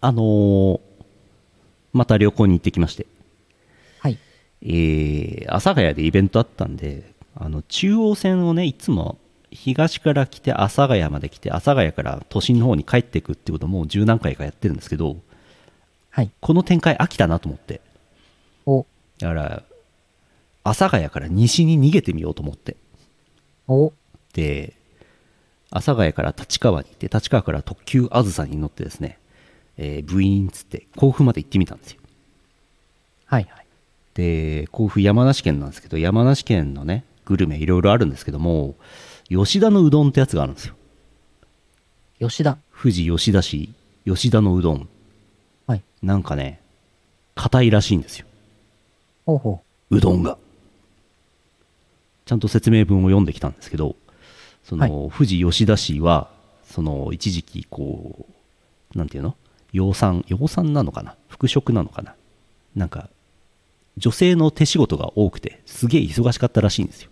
あのーまた旅行に行ってきまして、はい。えー、阿佐ヶ谷でイベントあったんで、あの、中央線をね、いつも東から来て阿佐ヶ谷まで来て、阿佐ヶ谷から都心の方に帰っていくってこともう十何回かやってるんですけど、はい。この展開飽きたなと思って。お、だから、阿佐ヶ谷から西に逃げてみようと思って。お、で、阿佐ヶ谷から立川に行って、立川から特急あずさに乗ってですね、えー、ブイーンっつって甲府まで行ってみたんですよ。はいはい。で、甲府山梨県なんですけど、山梨県のね、グルメいろいろあるんですけども、吉田のうどんってやつがあるんですよ。吉田。富士吉田市、吉田のうどん。はい。なんかね、硬いらしいんですよ。ほうほうどんが。ちゃんと説明文を読んできたんですけど、その、富士吉田市は、その、一時期、こう、なんていうの？養蚕、養蚕なのかな？服飾なのかな？なんか、女性の手仕事が多くて、すげえ忙しかったらしいんですよ。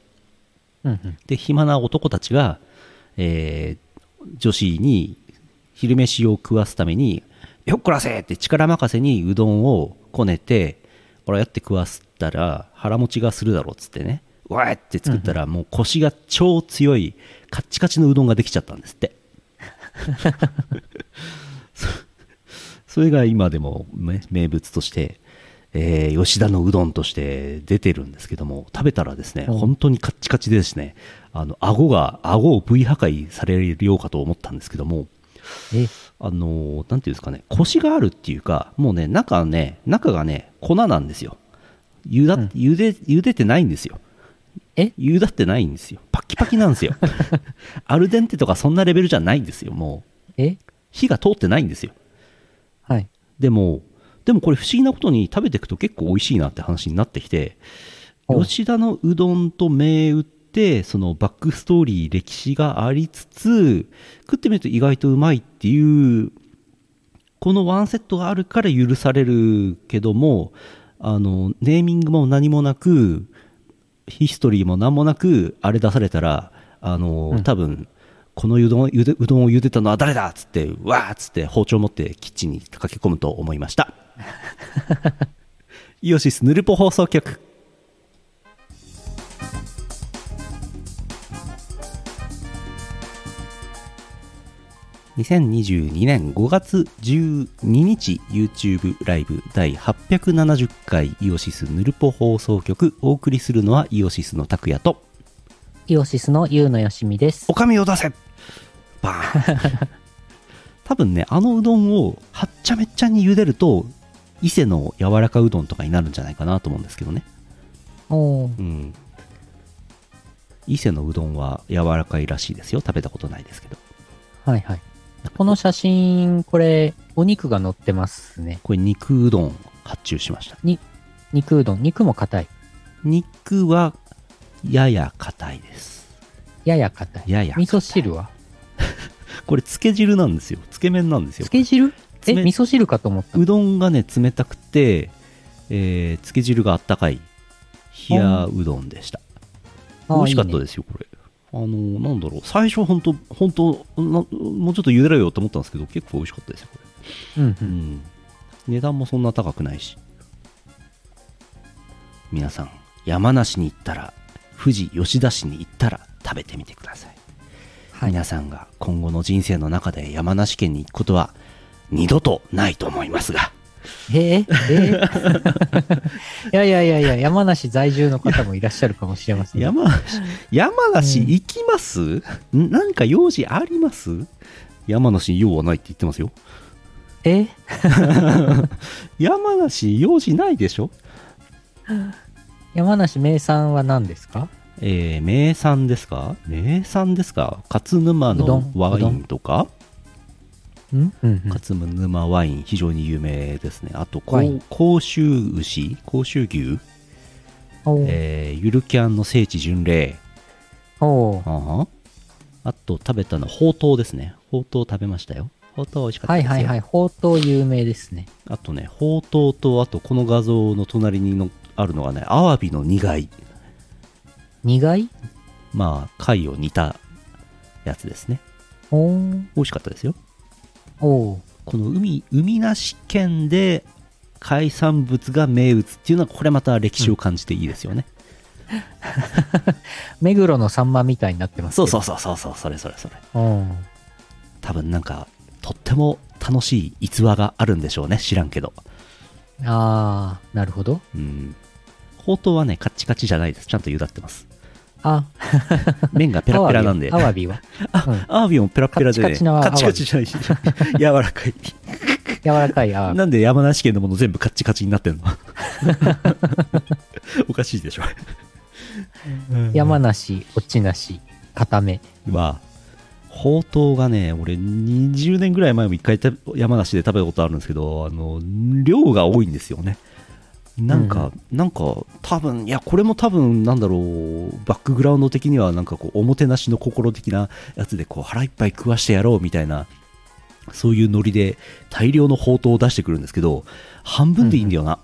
う。うんうん。で、暇な男たちが、えー女子に昼飯を食わすために、よっこらせって力任せにうどんをこねて、これやって食わすったら腹持ちがするだろうっつってね、うわーって作ったらもう腰が超強いカッチカチのうどんができちゃったんですって。そそれが今でも、ね、名物として、えー吉田のうどんとして出てるんですけども、食べたらですね、うん本当にカッチカチでですね、あの、顎が、顎を V 破壊されるようかと思ったんですけども、え、あのーなんていうんですかね、コシがあるっていうか、もうね、中ね、中がね、粉なんですよ。ゆだ、うん茹で、茹でてないんですよ。え？茹だってないんですよ。パッキパキなんですよ。アルデンテとかそんなレベルじゃないんですよ、もう。え？火が通ってないんですよ。はい。でも、でもこれ不思議なことに食べていくと結構美味しいなって話になってきて、お吉田のうどんと銘打って、そのバックストーリー、歴史がありつつ、食ってみると意外とうまいっていう、このワンセットがあるから許されるけども、あの、ネーミングも何もなく、ヒストリーも何もなく、あれ出されたら、あの、うん多分、このうどん、ゆでうどんを茹でたのは誰だ？っつって、わーっつって包丁持ってキッチンに駆け込むと思いました。イオシスヌルポ放送局。2022年5月12日 YouTube ライブ第870回イオシスヌルポ放送局お送りするのはイオシスの拓也とイオシスのゆうのよしみですお。かみを出せバーン多分ねあのうどんをはっちゃめっちゃに茹でると伊勢の柔らかうどんとかになるんじゃないかなと思うんですけどねおーうん伊勢のうどんは柔らかいらしいですよ食べたことないですけどはいはい。この写真、これ、お肉が乗ってますね。これ肉うどん発注しました肉うどん。肉も硬い。肉はやや硬いですやや硬い。やや味噌汁は？これつけ汁なんですよ。つけ麺なんですよ。つけ汁？え、冷味噌汁かと思った。うどんがね冷たくて、えーつけ汁があったかい冷やうどんでした。美味しかったですよこれ。あのなんだろう。最初本当本当なもうちょっと茹でろよと思ったんですけど結構美味しかったですよこうんう。れ、うんん、値段もそんな高くないし。皆さん山梨に行ったら富士吉田市に行ったら食べてみてください。皆さんが今後の人生の中で山梨県に行くことは二度とないと思いますが。えー、えー？いやいやいやいや、山梨在住の方もいらっしゃるかもしれません。山梨山梨行きます、ん。なんか用事あります？山梨に用はないって言ってますよ。え？山梨用事ないでしょ？山梨名産は何ですか？えー名産ですか？名産ですか？勝沼のんワインとか？勝沼ワイン非常に有名ですね。あと甲州牛？甲州牛、えーゆるキャンの聖地巡礼。あは。あと食べたのほうとうですね。ほうとう食べましたよ。ほうとう美味しかったですよ。はいはいはい。ほうとう有名ですね。あとねほうとうとあとこの画像の隣にのあるのがねアワビの苦い苦い？まあ貝を煮たやつですね。おー。美味しかったですよ。おー。この海海なし県で海産物が名物っていうのはこれまた歴史を感じていいですよね、目黒のサンマみたいになってますそうそうそうそうそうそれそれそれ。うん。多分なんかとっても楽しい逸話があるんでしょうね知らんけど。あー、なるほど。うん。ほうとうはねカッチカチじゃないです。ちゃんと茹だってますあ、麺がペラペラなんで。アワビ。は。アワビは。うん。アワビもペラペラで、ね、カッチカチカチカチじゃないし。柔らかい。柔らかいアワビ。なんで山梨県のもの全部カッチカチになってんの？おかしいでしょ。山梨、落ちなし、固め。はほうとうがね俺20年ぐらい前も一回た山梨で食べたことあるんですけどあの量が多いんですよねなんか、なんか多分いやこれも多分なんだろう。バックグラウンド的にはなんかこうおもてなしの心的なやつでこう腹いっぱい食わしてやろうみたいなそういうノリで大量のほうとうを出してくるんですけど半分でいいんだよな、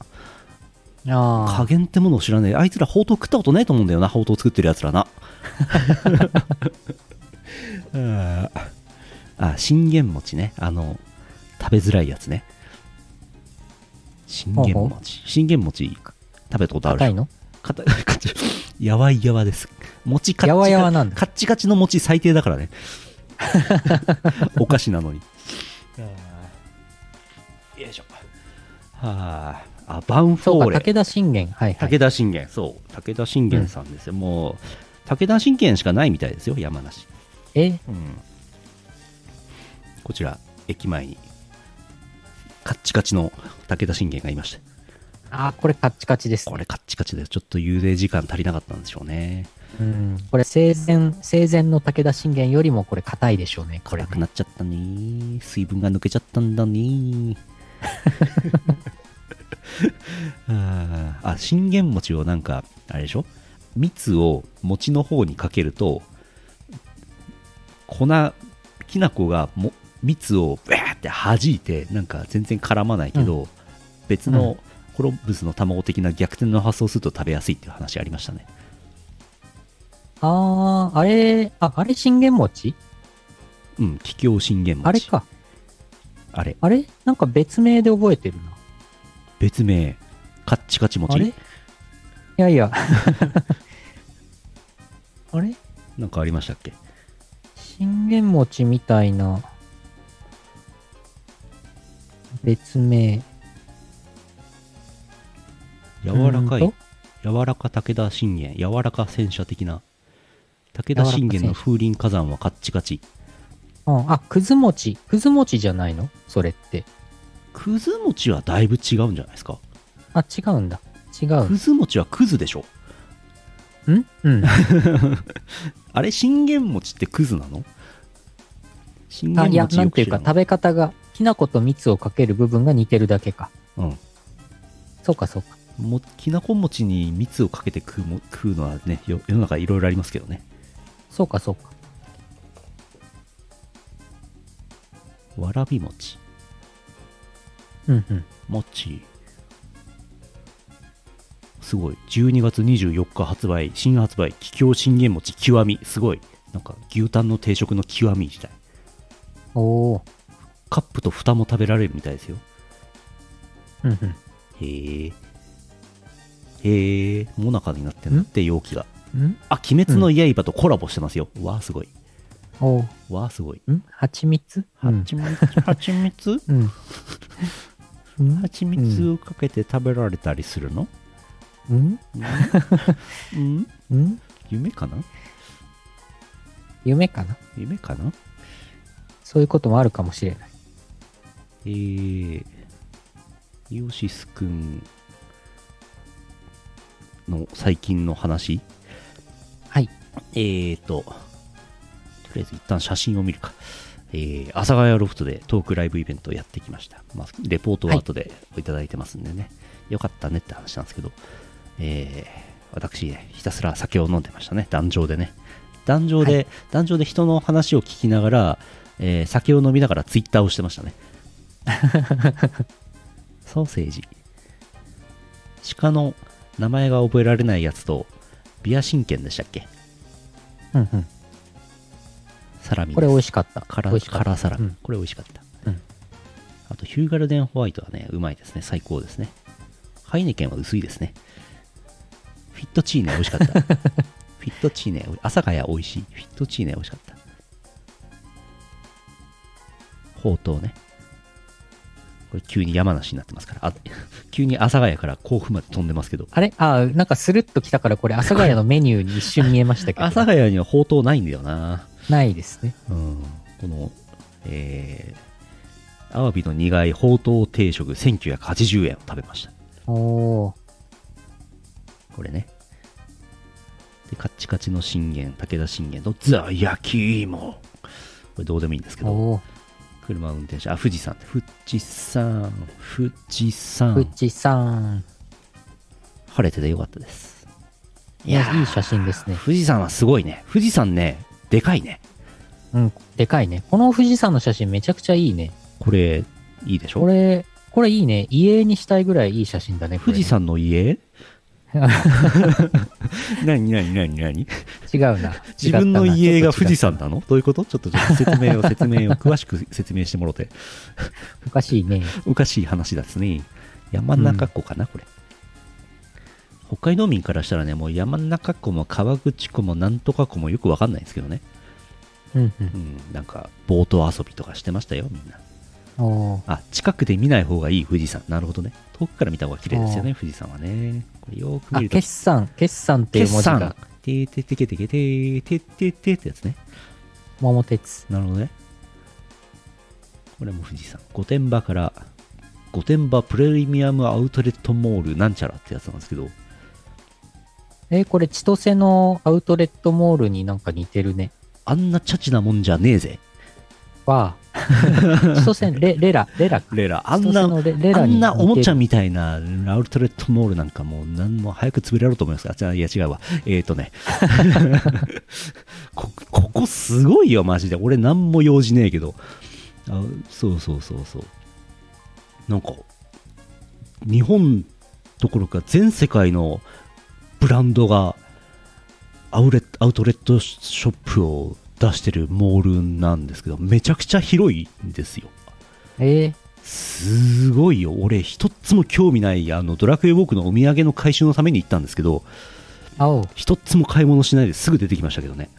あ加減ってものを知らないあいつらほうとう食ったことないと思うんだよなほうとう作ってるやつらな。ああ信玄餅ね。あの食べづらいやつね信玄餅。信玄餅食べたことあ。ある硬いの？かたかちやわいやわです。餅カッチやわカやわなんだ。カッチカチの餅最低だからね。お菓子なのに。よいしょ。はあ。あバンフォーレ。武田信玄。はいはい。武田信玄。そう。武田信玄さんですよ、もう武田信玄しかないみたいですよ山梨、え、うん、こちら駅前に。カッチカチの武田信玄がいましてあー、これカッチカチですね。これカッチカチでちょっと茹で時間足りなかったんでしょうねうん。これ生前、生前の武田信玄よりもこれ硬いでしょうね。これね。辛くなっちゃったね水分が抜けちゃったんだね あーあ信玄餅をなんかあれでしょ？蜜を餅の方にかけると粉きな粉がも蜜をバーって弾いてなんか全然絡まないけど、別のコロンブスの卵的な逆転の発想をすると食べやすいっていう話ありましたね。あー、あれ、あ、あれ信玄餅？うん桔梗信玄餅。あれか。あれ。あれ？なんか別名で覚えてるな。別名。カッチカチ餅？あれ？いやいや。あれ？なんかありましたっけ？信玄餅みたいな別名。柔らかい柔らか武田信玄柔らか戦車的な武田信玄の風林火山はカッチカチうんあ、くず餅。くず餅じゃないの？それって。くず餅はだいぶ違うんじゃないですか？あ、違うんだ。違う。くず餅はくずでしょ？ん？うん。あれ信玄餅ってくずなの？信あ、いや、餅なんていうか、食べ方が、きな粉と蜜をかける部分が似てるだけか。うんそうか、そうか。もきなこ餅に蜜をかけて食うも食うのはねよ世の中いろいろありますけどね。そうか、そうか。わらび餅。うんうん。餅。すごい。12月24日発売新発売桔梗信玄餅極み。すごい。なんか牛タンの定食の極みみたい。おー。カップと蓋も食べられるみたいですよ。うんうん。へえへえもなかになってんだ。って容器が。ん？あ鬼滅の刃とコラボしてますよ、わあすごい。おー。わあすごい。ん？蜂蜜？うん。はちみつはちみつうん。うん。はちみつをかけて食べられたりするの、うん。うん、うん。夢かな？夢かな？夢かな？そういうこともあるかもしれない。えー、イオシスくんの最近の話？はい。えーと、とりあえず一旦写真を見るか。えー、阿佐ヶ谷ロフトでトークライブイベントをやってきました。まあ、レポートは後でいただいてますんでね、よかったねって話なんですけど、えー、私ね、ひたすら酒を飲んでましたね、壇上でね。壇上で、はい壇上で人の話を聞きながら、えー酒を飲みながらツイッターをしてましたね。ソーセージ。鹿の名前が覚えられないやつと、ビア神剣でしたっけ？うんうん。サラミですこれ美味しかった。辛美味しかった。辛サラミ、うんこれ美味しかった、うんあとヒューガルデンホワイトはね、うまいですね。最高ですね。ハイネケンは薄いですね。フィットチーネ美味しかった。フィットチーネ、阿佐ヶ谷美味しい。フィットチーネ美味しかった。ほうとうね。これ急に山梨になってますから。あ 急に阿佐ヶ谷から甲府まで飛んでますけど。あれ？あ、なんかスルッと来たからこれ、阿佐ヶ谷のメニューに一瞬見えましたけど。阿佐ヶ谷にはほうとうないんだよな。ないですね。うん。この、えー、アワビの苦いほうとう定食1980円を食べました。おー。これね。で、カッチカチの信玄、武田信玄のザ・焼き芋。これどうでもいいんですけど、おー。車運転手、あ、富士山富士山、富士山。富士山。晴れててよかったです。いや、いい写真ですね。富士山はすごいね。富士山ね、でかいね。うん、でかいね。この富士山の写真めちゃくちゃいいね。これ、いいでしょ？これ、これいいね。家にしたいぐらいいい写真だね。ね富士山の家？何何何何？違うな。自分の家が富士山。山なの？どういうこと？ちょっと説明を説明を詳しく説明してもろて。おかしいね。おかしい話ですね。山中湖かな、これ。北海道民からしたらね、もう山中湖も川口湖もなんとか湖もよくわかんないんですけどね。うんう。うんん、なんか、ボート遊びとかしてましたよ、みんな。あ、近くで見ない方がいい富士山。なるほどね。遠くから見た方が綺麗ですよね、富士山はね。これよーく見あ、ると。決算、決算っていう文字が。てててけてけててててってやつね。桃鉄。なるほどね。これも富士山。御殿場から、御殿場プレミアムアウトレットモールなんちゃらってやつなんですけど、えーこれ千歳のアウトレットモールになんか似てるね。あんなチャチなもんじゃねえぜ。わあ。千歳レ、レラ、レラか。レラ。あんな、のレレあんなおもちゃみたいなアウトレットモールなんかもう何も早く潰れろと思います。あ、じゃあいや違うわ。えーとね。こ、ここすごいよ、マジで。俺何も用事ねえけど。あそうそうそうそう。なんか、日本どころか全世界のブランドがアウレアウトレットショップを出してるモールなんですけど、めちゃくちゃ広いんですよ。えーすごいよ。俺、一つも興味ない、あの、ドラクエウォークのお土産の回収のために行ったんですけど。一つも買い物しないですぐ出てきましたけどね。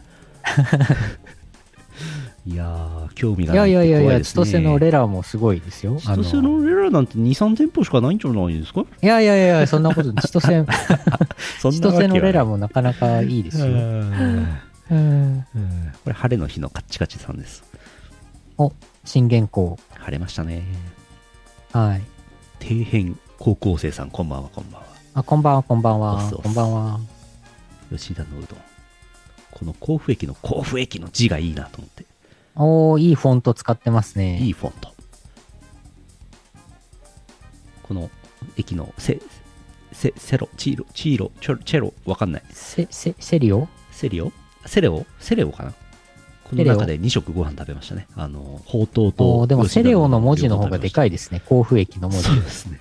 いやー、興味がいないってやいやいやいや。千歳のレラもすごいですよ。あ千歳のレラなんて2、3店舗しかないんじゃないですか？いやいやいや、そんなこと、千歳、千歳のレラもなかなかいいですよ。うんうん。これ、晴れの日のカッチカチさんです。お、新元号。晴れましたね。はい。底辺高校生さん、こんばんは、こんばんは。あ、こんばんは、こんばんはこんばんは。吉田のうどん。この甲府駅の甲府駅の字がいいなと思って。おー、いいフォント使ってますね。いいフォント。この駅のセ、セ、セロ、チーロ、チーロ、チョロ、チェロ、わかんない。セ、セ、セリオ？セリオ？セレオ？セレオかな？この中で2食ご飯食べましたね。あの、ほうとうと。でもセレオの文字の方がでかい。いですね。甲府駅の文字そう。ですね。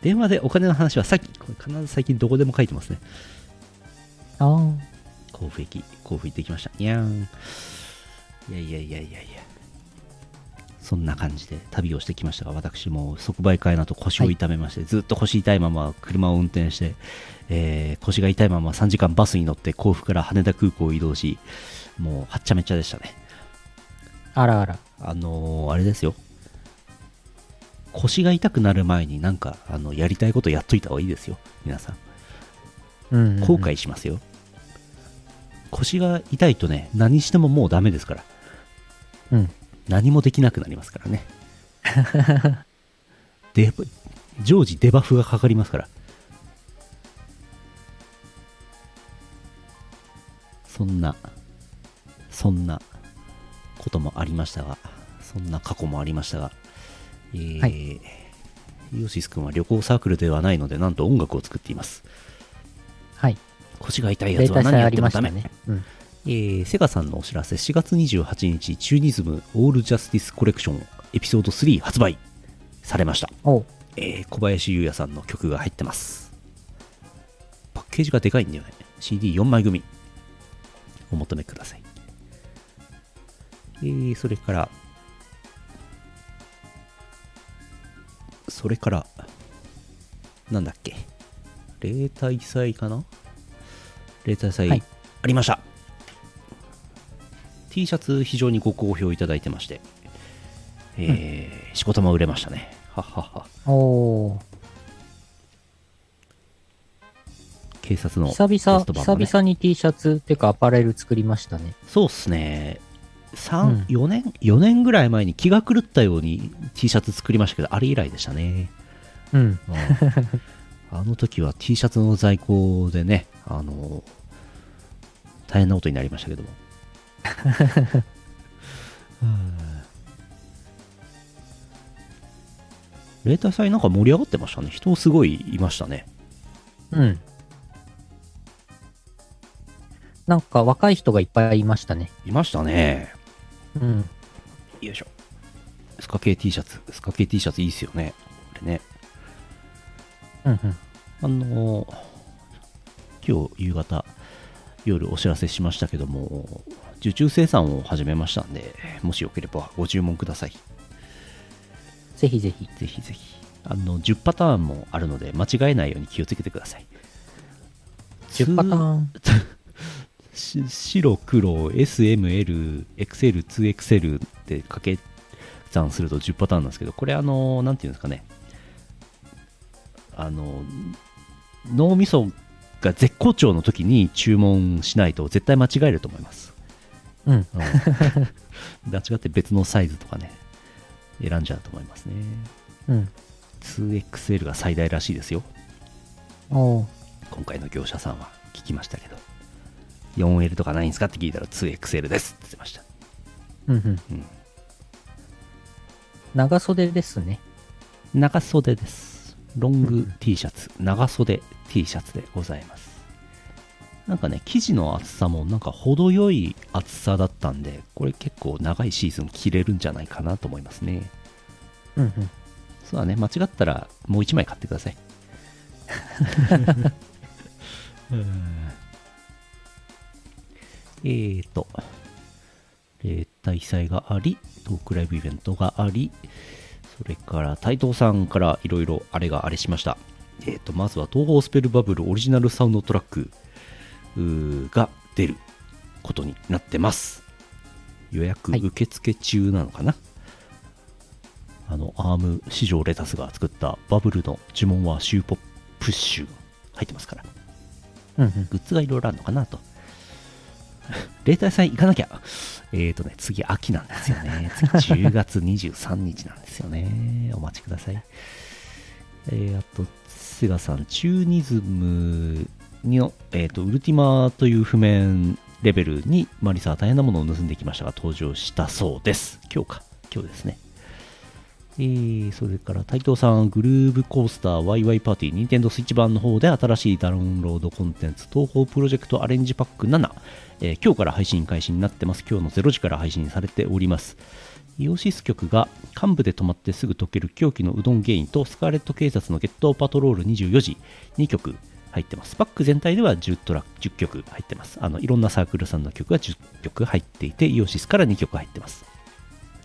電話でお金の話はさっき、これ必ず最近どこでも書いてますね。あー甲府駅、甲府行ってきました。にゃーん。いやいやいやいやいや。そんな感じで旅をしてきましたが、私も即売会の後腰を痛めまして、ずっと腰痛いまま車を運転して、えー腰が痛いまま3時間バスに乗って甲府から羽田空港を移動し、もうはっちゃめちゃでしたね。あらあら。あのーあれですよ。腰が痛くなる前になんか、あの、やりたいことやっといた方がいいですよ。皆さん。うんうんうん後悔しますよ。腰が痛いとね、何してももうダメですから。うん。何もできなくなりますからね。デバ常時デバフがかかりますから。そんな、そんなこともありましたが、そんな過去もありましたが、えーはいイオシス君は旅行サークルではないので、なんと音楽を作っています。はい。腰が痛いやつは何やってもダメ。ね。うん。えーセガさんのお知らせ、4月28日、チューニズムオールジャスティスコレクションエピソード3発売されました。えー小林優也さんの曲が入ってます。パッケージがでかいんだよね。CD4 枚組。お求めください。えーそれから、それから、なんだっけ。例大祭かな？例大祭、はいありました T シャツ非常にご好評いただいてまして、えーしこたま売れましたね。はっはっは。おー。警察の久々、久々に T シャツっていうかアパレル作りましたね。そうっすね。うん。3、4年4年ぐらい前に気が狂ったように T シャツ作りましたけどあれ以来でしたね。うん。うん。あの時は T シャツの在庫でね、あの大変なことになりましたけども。例大祭なんか盛り上がってましたね。人すごいいましたね。うん。なんか若い人がいっぱいいましたね。いましたね。うん。よいしょ。スカ系 T シャツ。スカ系 T シャツいいっすよね。これね。うんうん。あの今日夕方、夜お知らせしましたけども、受注生産を始めましたんで、もしよければご注文ください。ぜひぜひ。ぜひぜひ。あの、10パターンもあるので、間違えないように気をつけてください。10パターン。し白、黒、SML、XL、2XL って掛け算すると10パターンなんですけど、これあの、なんていうんですかね。あの、脳みそが絶好調の時に注文しないと絶対間違えると思います。うん。うん間違って別のサイズとかね、選んじゃうと思いますね。うん。2XL が最大らしいですよ。おー。今回の業者さんは聞きましたけど 4L とかないんですかって聞いたら 2XL ですって言ってましたうんうん。うん長袖ですね。長袖ですロング T シャツ長袖 T シャツでございますなんかね生地の厚さもなんか程よい厚さだったんでこれ結構長いシーズン着れるんじゃないかなと思いますね。うんうん。そうだね。間違ったらもう1枚買ってください。えーと、例大祭があり、トークライブイベントがあり、それから台東さんからいろいろあれがあれしました。えーと、まずは東方スペルバブルオリジナルサウンドトラックが出ることになってます。予約はい受付中なのかな、あの、アーム市場レタスが作ったバブルの呪文はシューポップッシュ入ってますから。うんうん。グッズがいろいろあるのかなと。例大祭行かなきゃ。えーとね、次秋なんですよね。次10月23日なんですよね。お待ちください。えー、あと、セガさん、チューニズムの、えーと、ウルティマという譜面レベルにマリサは大変なものを盗んできましたが、登場したそうです。今日か。今日ですね。えー、それから台東さん、グルーブコースター YY パーティー、ニンテンドースイッチ版の方で新しいダウンロードコンテンツ、東方プロジェクトアレンジパック7、えー今日から配信開始になってます。今日の0時から配信されております。イオシス曲が幹部で止まってすぐ溶ける狂気のうどんゲインとスカーレット警察のゲットパトロール24時2曲入ってます。パック全体では10トラック10曲入ってます。あのいろんなサークルさんの曲が10曲入っていて、イオシスから2曲入ってます。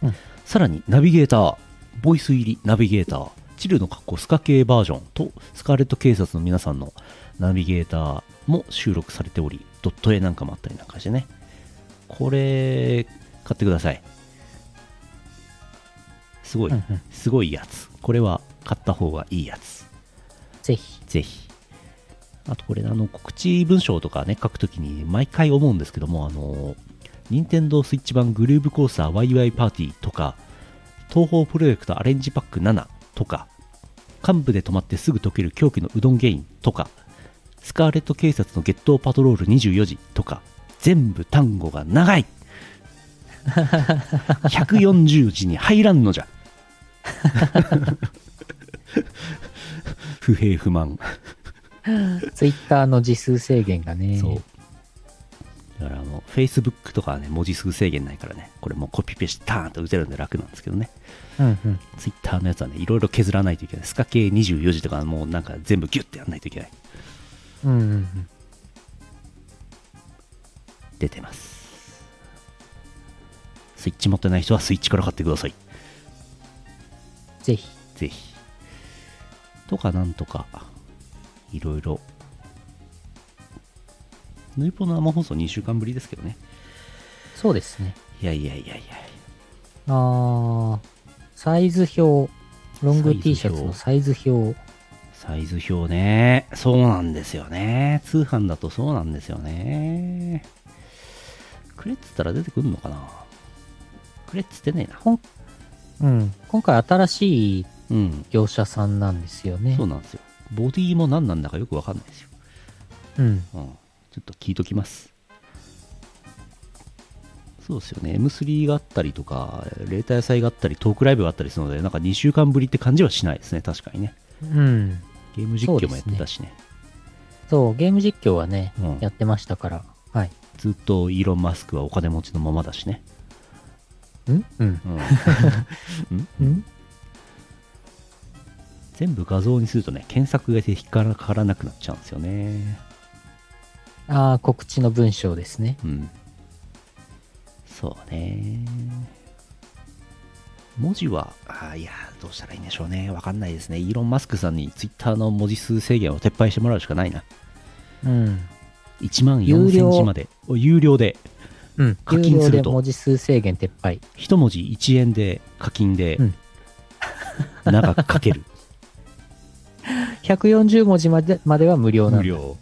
うんさらにナビゲーター、ボイス入りナビゲーター、チルの格好スカ系バージョンとスカーレット警察の皆さんのナビゲーターも収録されており、ドット絵なんかもあったりなんかしてね。これ、買ってください。すごい。すごいやつ。これは買った方がいいやつ。ぜひ。ぜひ。あとこれ、あの、告知文章とかね、書くときに毎回思うんですけども、あの、任天堂スイッチ版グルーブコースター YY パーティーとか、東方プロジェクトアレンジパック7とか、幹部で止まってすぐ溶ける狂気のうどんゲインとか、スカーレット警察のゲットパトロール24時とか、全部単語が長い。140字に入らんのじゃ。不平不満。ツイッターの字数制限がね。そう。だからあの、Facebook とかはね、文字数制限ないからね、これもうコピペしてターンと打てるんで楽なんですけどね。うんうん。Twitter のやつはね、いろいろ削らないといけない。スカ系24時とかもうなんか全部ギュッてやらないといけない。うんうんうん。出てます。スイッチ持ってない人はスイッチから買ってください。ぜひ。ぜひ。とかなんとか、いろいろ。ヌイポの生放送2週間ぶりですけどね。そうですね。いやいやいやいや。あー、サイズ表。ロング T シャツのサイズ表。サイズ表ね。そうなんですよね。通販だとそうなんですよね。くれっつったら出てくるのかなくれっつってねえな。うん。今回新しいうん。業者さんなんですよねそう。なんですよ。ボディも何なんだかよくわかんないですよ。うん。うん。ちょっと聞いときます。そうですよね。M3 があったりとか、レータ野菜があったり、トークライブがあったりするので、なんか2週間ぶりって感じはしないですね。確かにね。うん。ゲーム実況もやってたしね。そう、ゲーム実況はね、うんやってましたから。はい。ずっとイーロン・マスクはお金持ちのままだしね。ん？うん。うん。うんん？全部画像にするとね、検索が引っかからなくなっちゃうんですよね。ああ、告知の文章ですね。うん。そうね。文字は、あーいや、どうしたらいいんでしょうね。わかんないですね。イーロン・マスクさんにツイッターの文字数制限を撤廃してもらうしかないな。うん。1万有料4000字まで。お有料で、うん。課有金すると料で文字数制限撤廃。1文字1円で課金でうん、長く書ける。140文字までまでは無料なんだ。無料。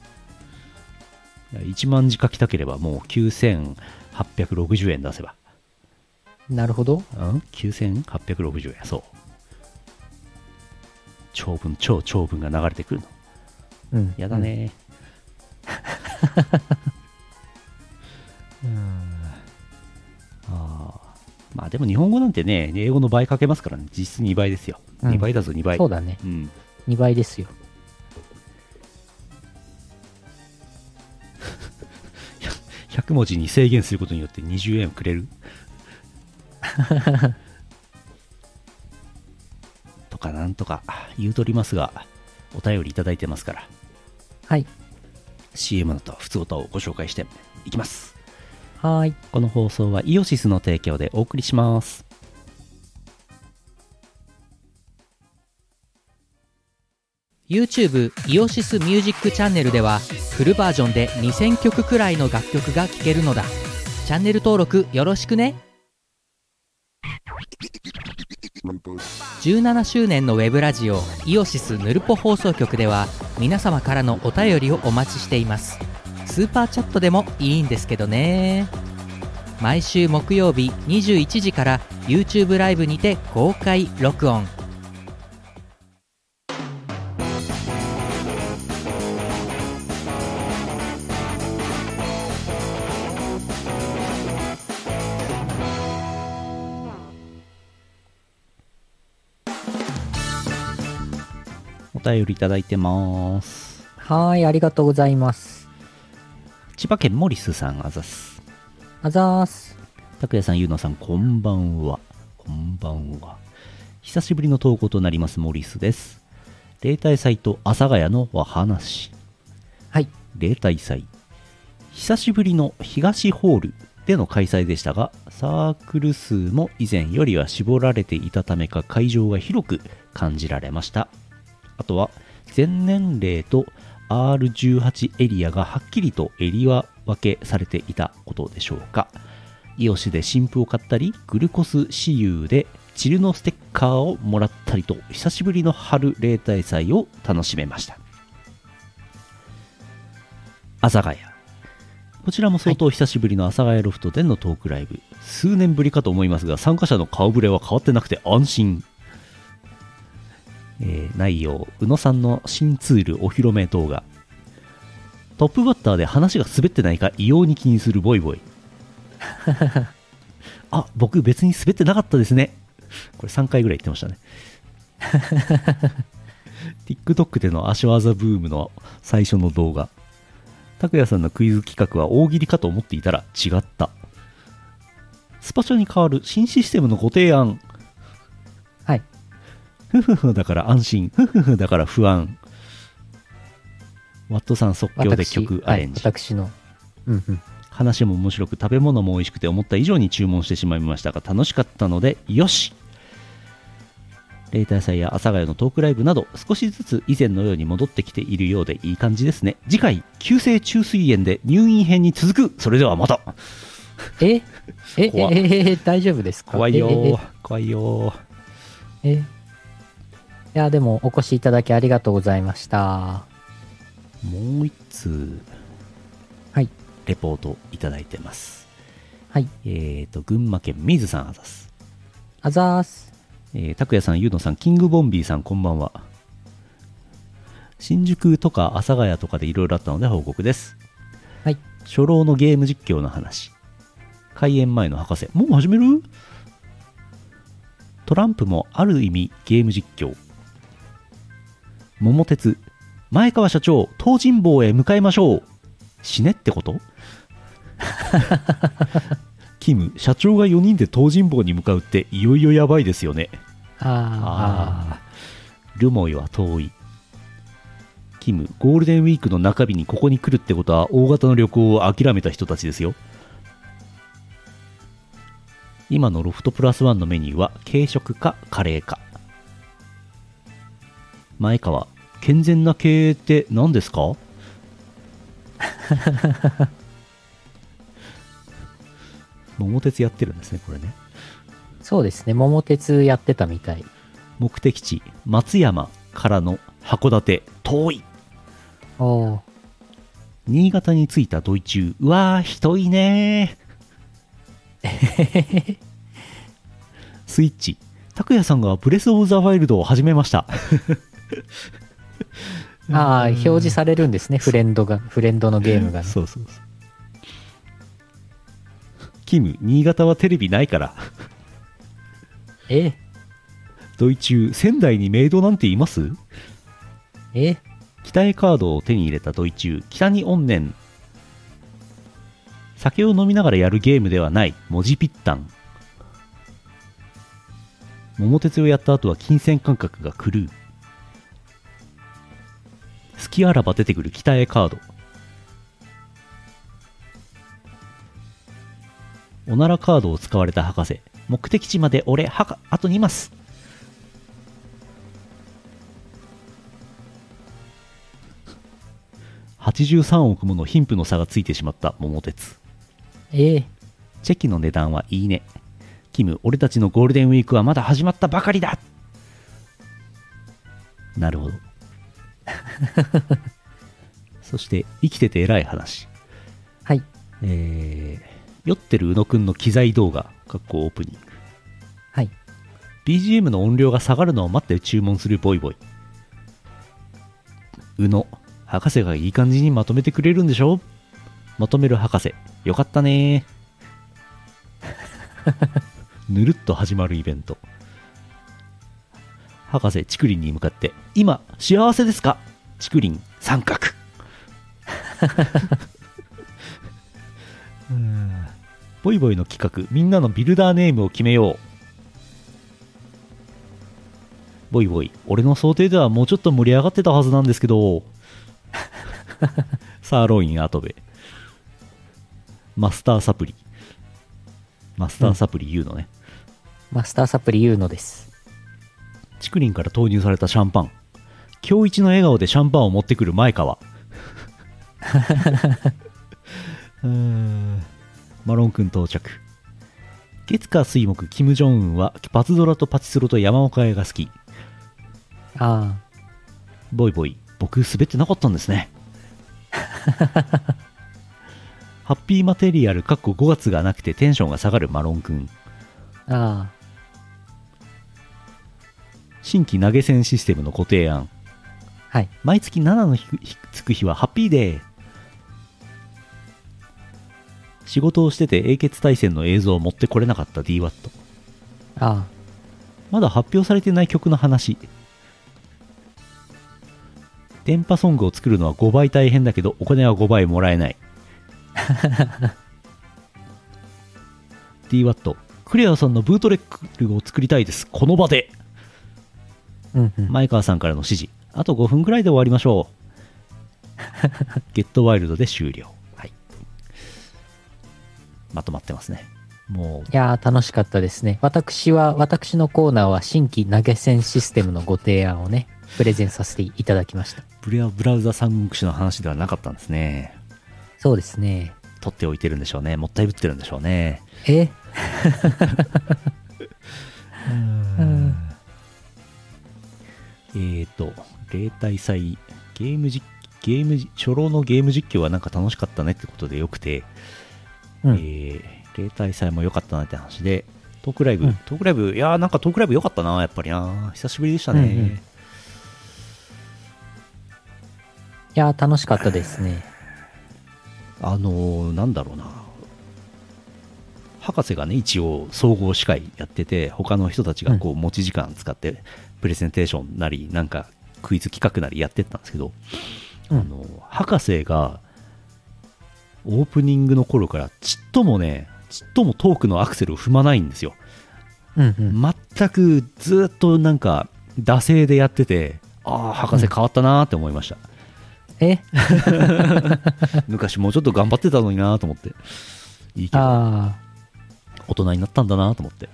1万字書きたければもう9860円出せば。なるほど。うん ?9860 円。そう。長文、超長文が流れてくるの。うん。やだね。うん。ああ。まあでも日本語なんてね、英語の倍かけますからね。実質2倍ですよ。うん2倍だぞ、2うん。倍。そうだね。うん。2倍ですよ。100文字に制限することによって20円をくれる？とかなんとか言うとりますがお便りいただいてますからはい。CM のと普通歌をご紹介していきますはーい。この放送はイオシスの提供でお送りします YouTube イオシスミュージックチャンネルではフルバージョンで2000曲くらいの楽曲が聴けるのだ。チャンネル登録よろしくね。17周年のウェブラジオイオシスヌルポ放送局では皆様からのお便りをお待ちしています。スーパーチャットでもいいんですけどね。毎週木曜日21時から YouTube ライブにて公開録音。便りいただいてますはーい。ありがとうございます。千葉県モリスさんあざすあざーす。拓也さんゆうのさんこんばんはこんばんは久しぶりの投稿となりますモリスです例大祭と阿佐ヶ谷のお話はい。例大祭久しぶりの東ホールでの開催でしたがサークル数も以前よりは絞られていたためか会場が広く感じられましたあとは全年齢と R18 エリアがはっきりとエリア分けされていたことでしょうか。イオシで新譜を買ったりグルコス私有でチルのステッカーをもらったりと久しぶりの春例大祭を楽しめました。阿佐ヶ谷。こちらも相当久しぶりの阿佐ヶ谷ロフトでのトークライブ、数年ぶりかと思いますが参加者の顔ぶれは変わってなくて安心。えー内容宇野さんの新ツールお披露目動画。トップバッターで話が滑ってないか異様に気にするボイボイ。あ僕別に滑ってなかったですね。これ3回ぐらい言ってましたね。TikTok での足技ブームの最初の動画。拓也さんのクイズ企画は大喜利かと思っていたら違った。スパチャに代わる新システムのご提案。はい。ふふふだから安心、ふふふだから不安。ワットさん即興で私曲アレンジ。はい、私の。うんうん。話も面白く食べ物も美味しくて思った以上に注文してしまいましたが楽しかったのでよし。例大祭や阿佐ヶ谷のトークライブなど少しずつ以前のように戻ってきているようでいい感じですね。次回急性虫垂炎で入院編に続く。それではまた。え？え、え、え、え？大丈夫ですか？怖いよ怖いよえ？いや、でも、お越しいただきありがとうございました。もう一通はい。レポートいただいてますはい。えーと群馬県水さんあざすあざーす。えー、拓也さん、ゆうのさん、キングボンビーさん、こんばんは。新宿とか阿佐ヶ谷とかでいろいろあったので報告です。はい。初老のゲーム実況の話。開演前の博士。もう始める？トランプもある意味ゲーム実況。桃鉄。前川社長、東尋坊へ向かいましょう。死ねってこと？キム、社長が4人で東尋坊に向かうっていよいよやばいですよね。ああールモイは遠い。キム、ゴールデンウィークの中日にここに来るってことは大型の旅行を諦めた人たちですよ。今のロフトプラスワンのメニューは軽食かカレーか。前川、健全な経営って何ですか？桃鉄やってるんですね、これね。あ、そうですね。桃鉄やってたみたい。目的地松山からの函館遠いおー。新潟に着いたドイチューうわー人いねー スイッチ拓也さんがブレス・オブ・ザ・ワイルドを始めましたああ、表示されるんですね。フレンドが、フレンドのゲームがね。そうそうそう。キム新潟はテレビないから。え、ドイチュー仙台にメイドなんています？え、北へカードを手に入れたドイチュー北に怨念酒を飲みながらやるゲームではない。文字ピッタン桃鉄をやった後は金銭感覚が狂う好きあらば出てくる北へカード。おならカードを使われた博士。目的地まで俺はかあと2マス83億もの貧富の差がついてしまった。桃鉄。え、チェキの値段はいいね。キム俺たちのゴールデンウィークはまだ始まったばかりだ。なるほど そして生きてて偉い話。はい。えー、酔ってる宇野くんの機材動画かっこオープニング。はい。BGM の音量が下がるのを待って注文するボイボイ。宇野博士がいい感じにまとめてくれるんでしょ？まとめる博士よかったね。ぬるっと始まるイベント。博士チクリンに向かって今幸せですか？チクリン三角うんボイボイの企画みんなのビルダーネームを決めようボイボイ、俺の想定ではもうちょっと盛り上がってたはずなんですけど。サーロイン、アトベ。マスターサプリ。マスターサプリ言うのね。マスターサプリ言うのです。チクリンから投入されたシャンパン。今日一の笑顔でシャンパンを持ってくる前川。マロン君到着。月火水木、キム・ジョンウンはパズドラとパチスロと山岡屋が好き。あボイボイ、僕滑ってなかったんですね。ハッピーマテリアル、かっこ5月がなくてテンションが下がるマロンくん。あ、あ新規投げ銭システムのご提案。あ、はい。毎月7のつく日はハッピーデー。仕事をしてて英傑対戦の映像を持ってこれなかった DWAT。あまだ発表されてない曲の話。電波ソングを作るのは5倍大変だけど、お金は5倍もらえない。DWAT、クレアさんのブートレックを作りたいです。この場で。あ、うんうん。前川さんからの指示。あと5分くらいで終わりましょう。ゲットワイルドで終了。はい。まとまってますね。もういやー、楽しかったですね。私は、私のコーナーは新規投げ銭システムのご提案をね、プレゼンさせていただきました。ブレアブラウザ三国志の話ではなかったんですねそうですね。取っておいてるんでしょうねもったいぶってるんでしょうねえ？えーと例大祭ゲーム実ゲーム初老のゲーム実況はなんか楽しかったねってことでよくて、うん。えー例大祭も良かったなって話でトークライブ、うん。トークライブいやーなんかトークライブ良かったなやっぱりな。久しぶりでしたね、うんうん。いやー、楽しかったですね。あのーなんだろうな。博士がね一応総合司会やってて他の人たちがこう持ち時間使ってプレゼンテーションなりなんかクイズ企画なりやってったんですけど、うん。あの博士がオープニングの頃からちっともねちっともトークのアクセルを踏まないんですよ。うんうん。全くずっとなんか惰性でやっててああ博士変わったなーって思いました、え？昔もうちょっと頑張ってたのになーと思って。いいけど。あ大人になったんだなと思って、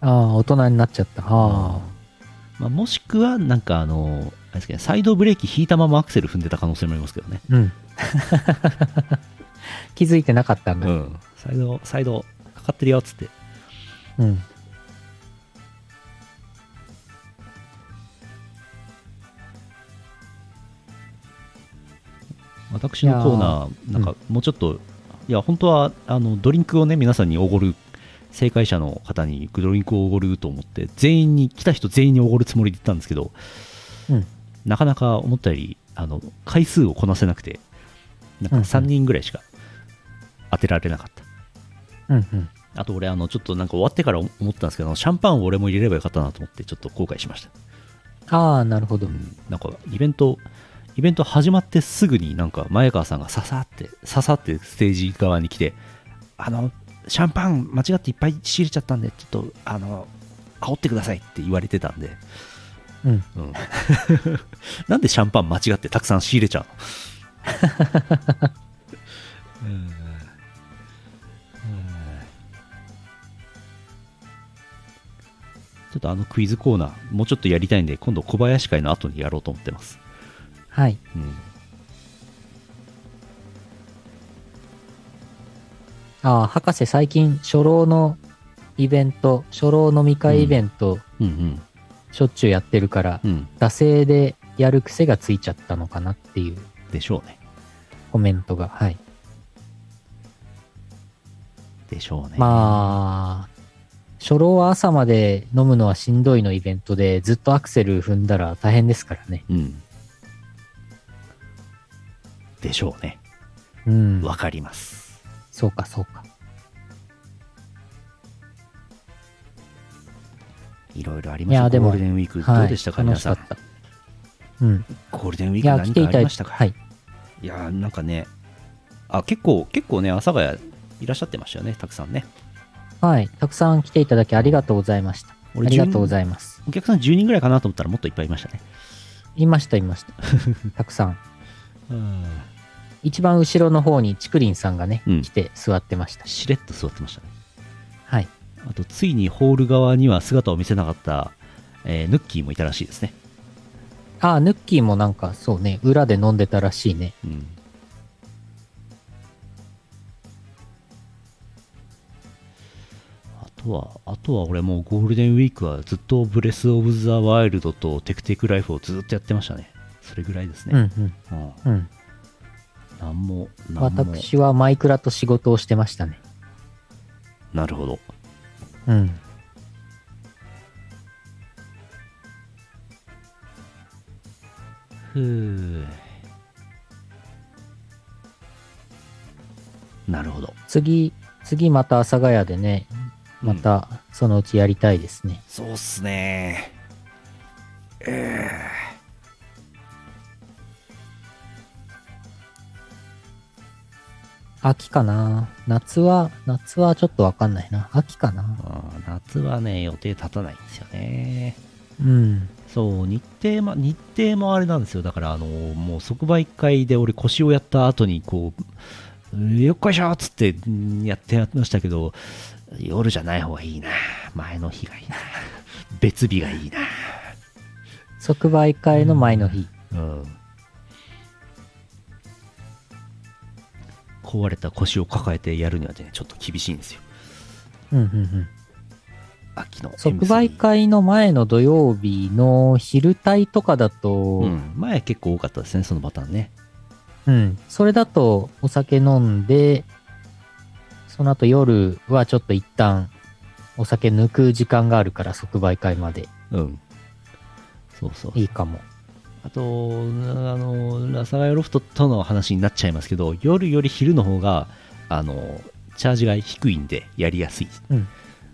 あ、ああ、大人になっちゃった。あまあ、もしくはなんかあのあれですかねサイドブレーキ引いたままアクセル踏んでた可能性もありますけどねあ、うん。気づいてなかったんだ。うんサイドサイドかかってるよっつってうん。私のコーナーなんかもうちょっと、いや本当はあのドリンクをね皆さんにおごる正解者の方にドリンクをおごると思って全員に来た人全員におごるつもりで言ったんですけどうん。なかなか思ったよりあの回数をこなせなくてなんかうんうん3人ぐらいしか当てられなかった、うんうん。あと俺あのちょっとなんか終わってから思ったんですけどシャンパンを俺も入れればよかったなと思ってちょっと後悔しました、ああ、なるほどう。ん、なんかイベントイベント始まってすぐになんか前川さんがささってささってステージ側に来てあのシャンパン間違っていっぱい仕入れちゃったんでちょっとあの煽ってくださいって言われてたんで、うん。うん、なんでシャンパン間違ってたくさん仕入れちゃう？のうん。ちょっとあのクイズコーナーもうちょっとやりたいんで今度小林会の後にやろうと思ってます、はい。うん、ああ、博士最近、初老のイベント、初老飲み会イベント、うんうんしょっちゅうやってるから、うん惰性でやる癖がついちゃったのかなっていうでしょうねコメントが。はい。でしょうねまあ、初老は朝まで飲むのはしんどいのイベントで、ずっとアクセル踏んだら大変ですからね。うんでしょうねうん。わかりますそうか、そうか。いろいろありましたいやでもゴールデンウィークはいどうでしたか、皆さん？うん。ゴールデンウィーク何かありましたか？はい。いやーなんかねあ結構結構ね阿佐ヶ谷いらっしゃってましたよねたくさんねはい。たくさん来ていただきありがとうございました。あ俺りがとうございます。お客さん10人ぐらいかなと思ったらもっといっぱいいましたねいました、いました。たくさん。一番後ろの方にチクリンさんがね、うん来て座ってました。しれっと座ってましたねはい。あとついにホール側には姿を見せなかった、えーヌッキーもいたらしいですねああ、ヌッキーもなんか、そうね、裏で飲んでたらしいね。うんあとは、あとは俺もうゴールデンウィークはずっとブレス・オブ・ザ・ワイルドとテクテクライフをずっとやってましたね。それぐらいですね。うんうん。うん。うん。なんも。私はマイクラと仕事をしてましたね。なるほど。うん。ふう。なるほど。次、次また阿佐ヶ谷でね、またそのうちやりたいですね。そうっすね。え秋かな夏は、夏はちょっとわかんないな。秋かな夏はね、予定立たないんですよね。うん。そう、日程も、日程もあれなんですよ。だから、あの、もう即売会で俺腰をやった後に、こう、よっこいしょっつってんやってやってましたけど、夜じゃない方がいいな。前の日がいいな。別日がいいな。即売会の前の日。うん。壊れた腰を抱えてやるにはね、ちょっと厳しいんですよ。うんうんうん。秋の M3。即売会の前の土曜日の昼帯とかだと、うん。前結構多かったですね、そのパターンね。うん。それだとお酒飲んで、その後夜はちょっと一旦お酒抜く時間があるから即売会までうん。そうそう。いいかも。あと、あの、ラサガヤロフトとの話になっちゃいますけど、夜より昼の方が、あの、チャージが低いんで、やりやすい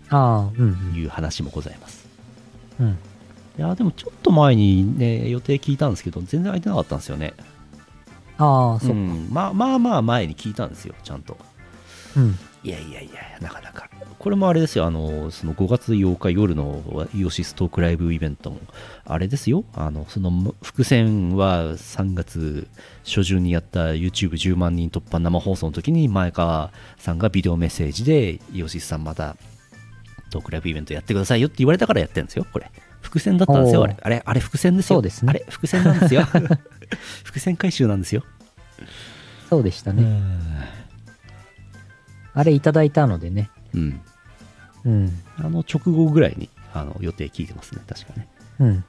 ああ、うんという話もございます。うん。うん。いや、でもちょっと前にね、予定聞いたんですけど、全然空いてなかったんですよね。ああ、そっか。うん、まあまあまあ前に聞いたんですよ、ちゃんと。うん。いやいやいや、なかなか。これもあれですよ、あの、その5月8日夜のイオシストークライブイベントも、あれですよ、あの、その伏線は3月初旬にやった YouTube10 万人突破生放送の時に前川さんがビデオメッセージで、イオシスさんまたトークライブイベントやってくださいよって言われたからやってるんですよ、これ。伏線だったんですよ、あれ。あれ、あれ伏線ですよ。そうですねあれ、伏線なんですよ。伏線回収なんですよ。そうでしたね。あれいただいたのでね。うん。うん。あの直後ぐらいにあの予定聞いてますね、確かね。うん。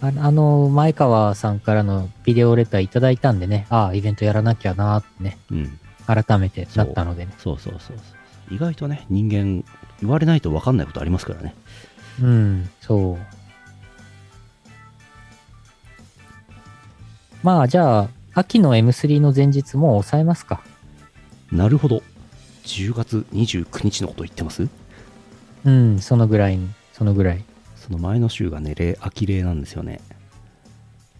ああの、前川さんからのビデオレターいただいたんでね、ああ、イベントやらなきゃなーってね、うん。改めてなったのでね。そうそうそうそう。意外とね、人間、言われないと分かんないことありますからね。うん、そう。まあ、じゃあ、秋の M3 の前日もう抑えますか。なるほど。10月29日のこと言ってます？うん、そのぐらいに、そのぐらい。その前の週がね、例秋例なんですよね。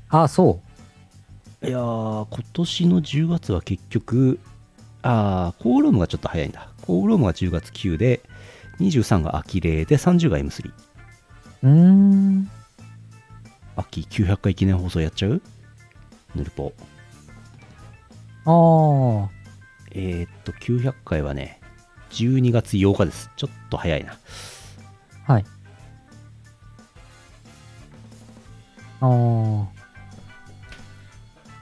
ああ、そう。いやー、今年の10月は結局、あー、コールームがちょっと早いんだ。コールームが10月9で、23が秋例で、30が M3。うーん。秋900回記念放送やっちゃう？ヌルポ。ああ、えー、っと、900回はね、12月8日です。ちょっと早いな。はい。ああ。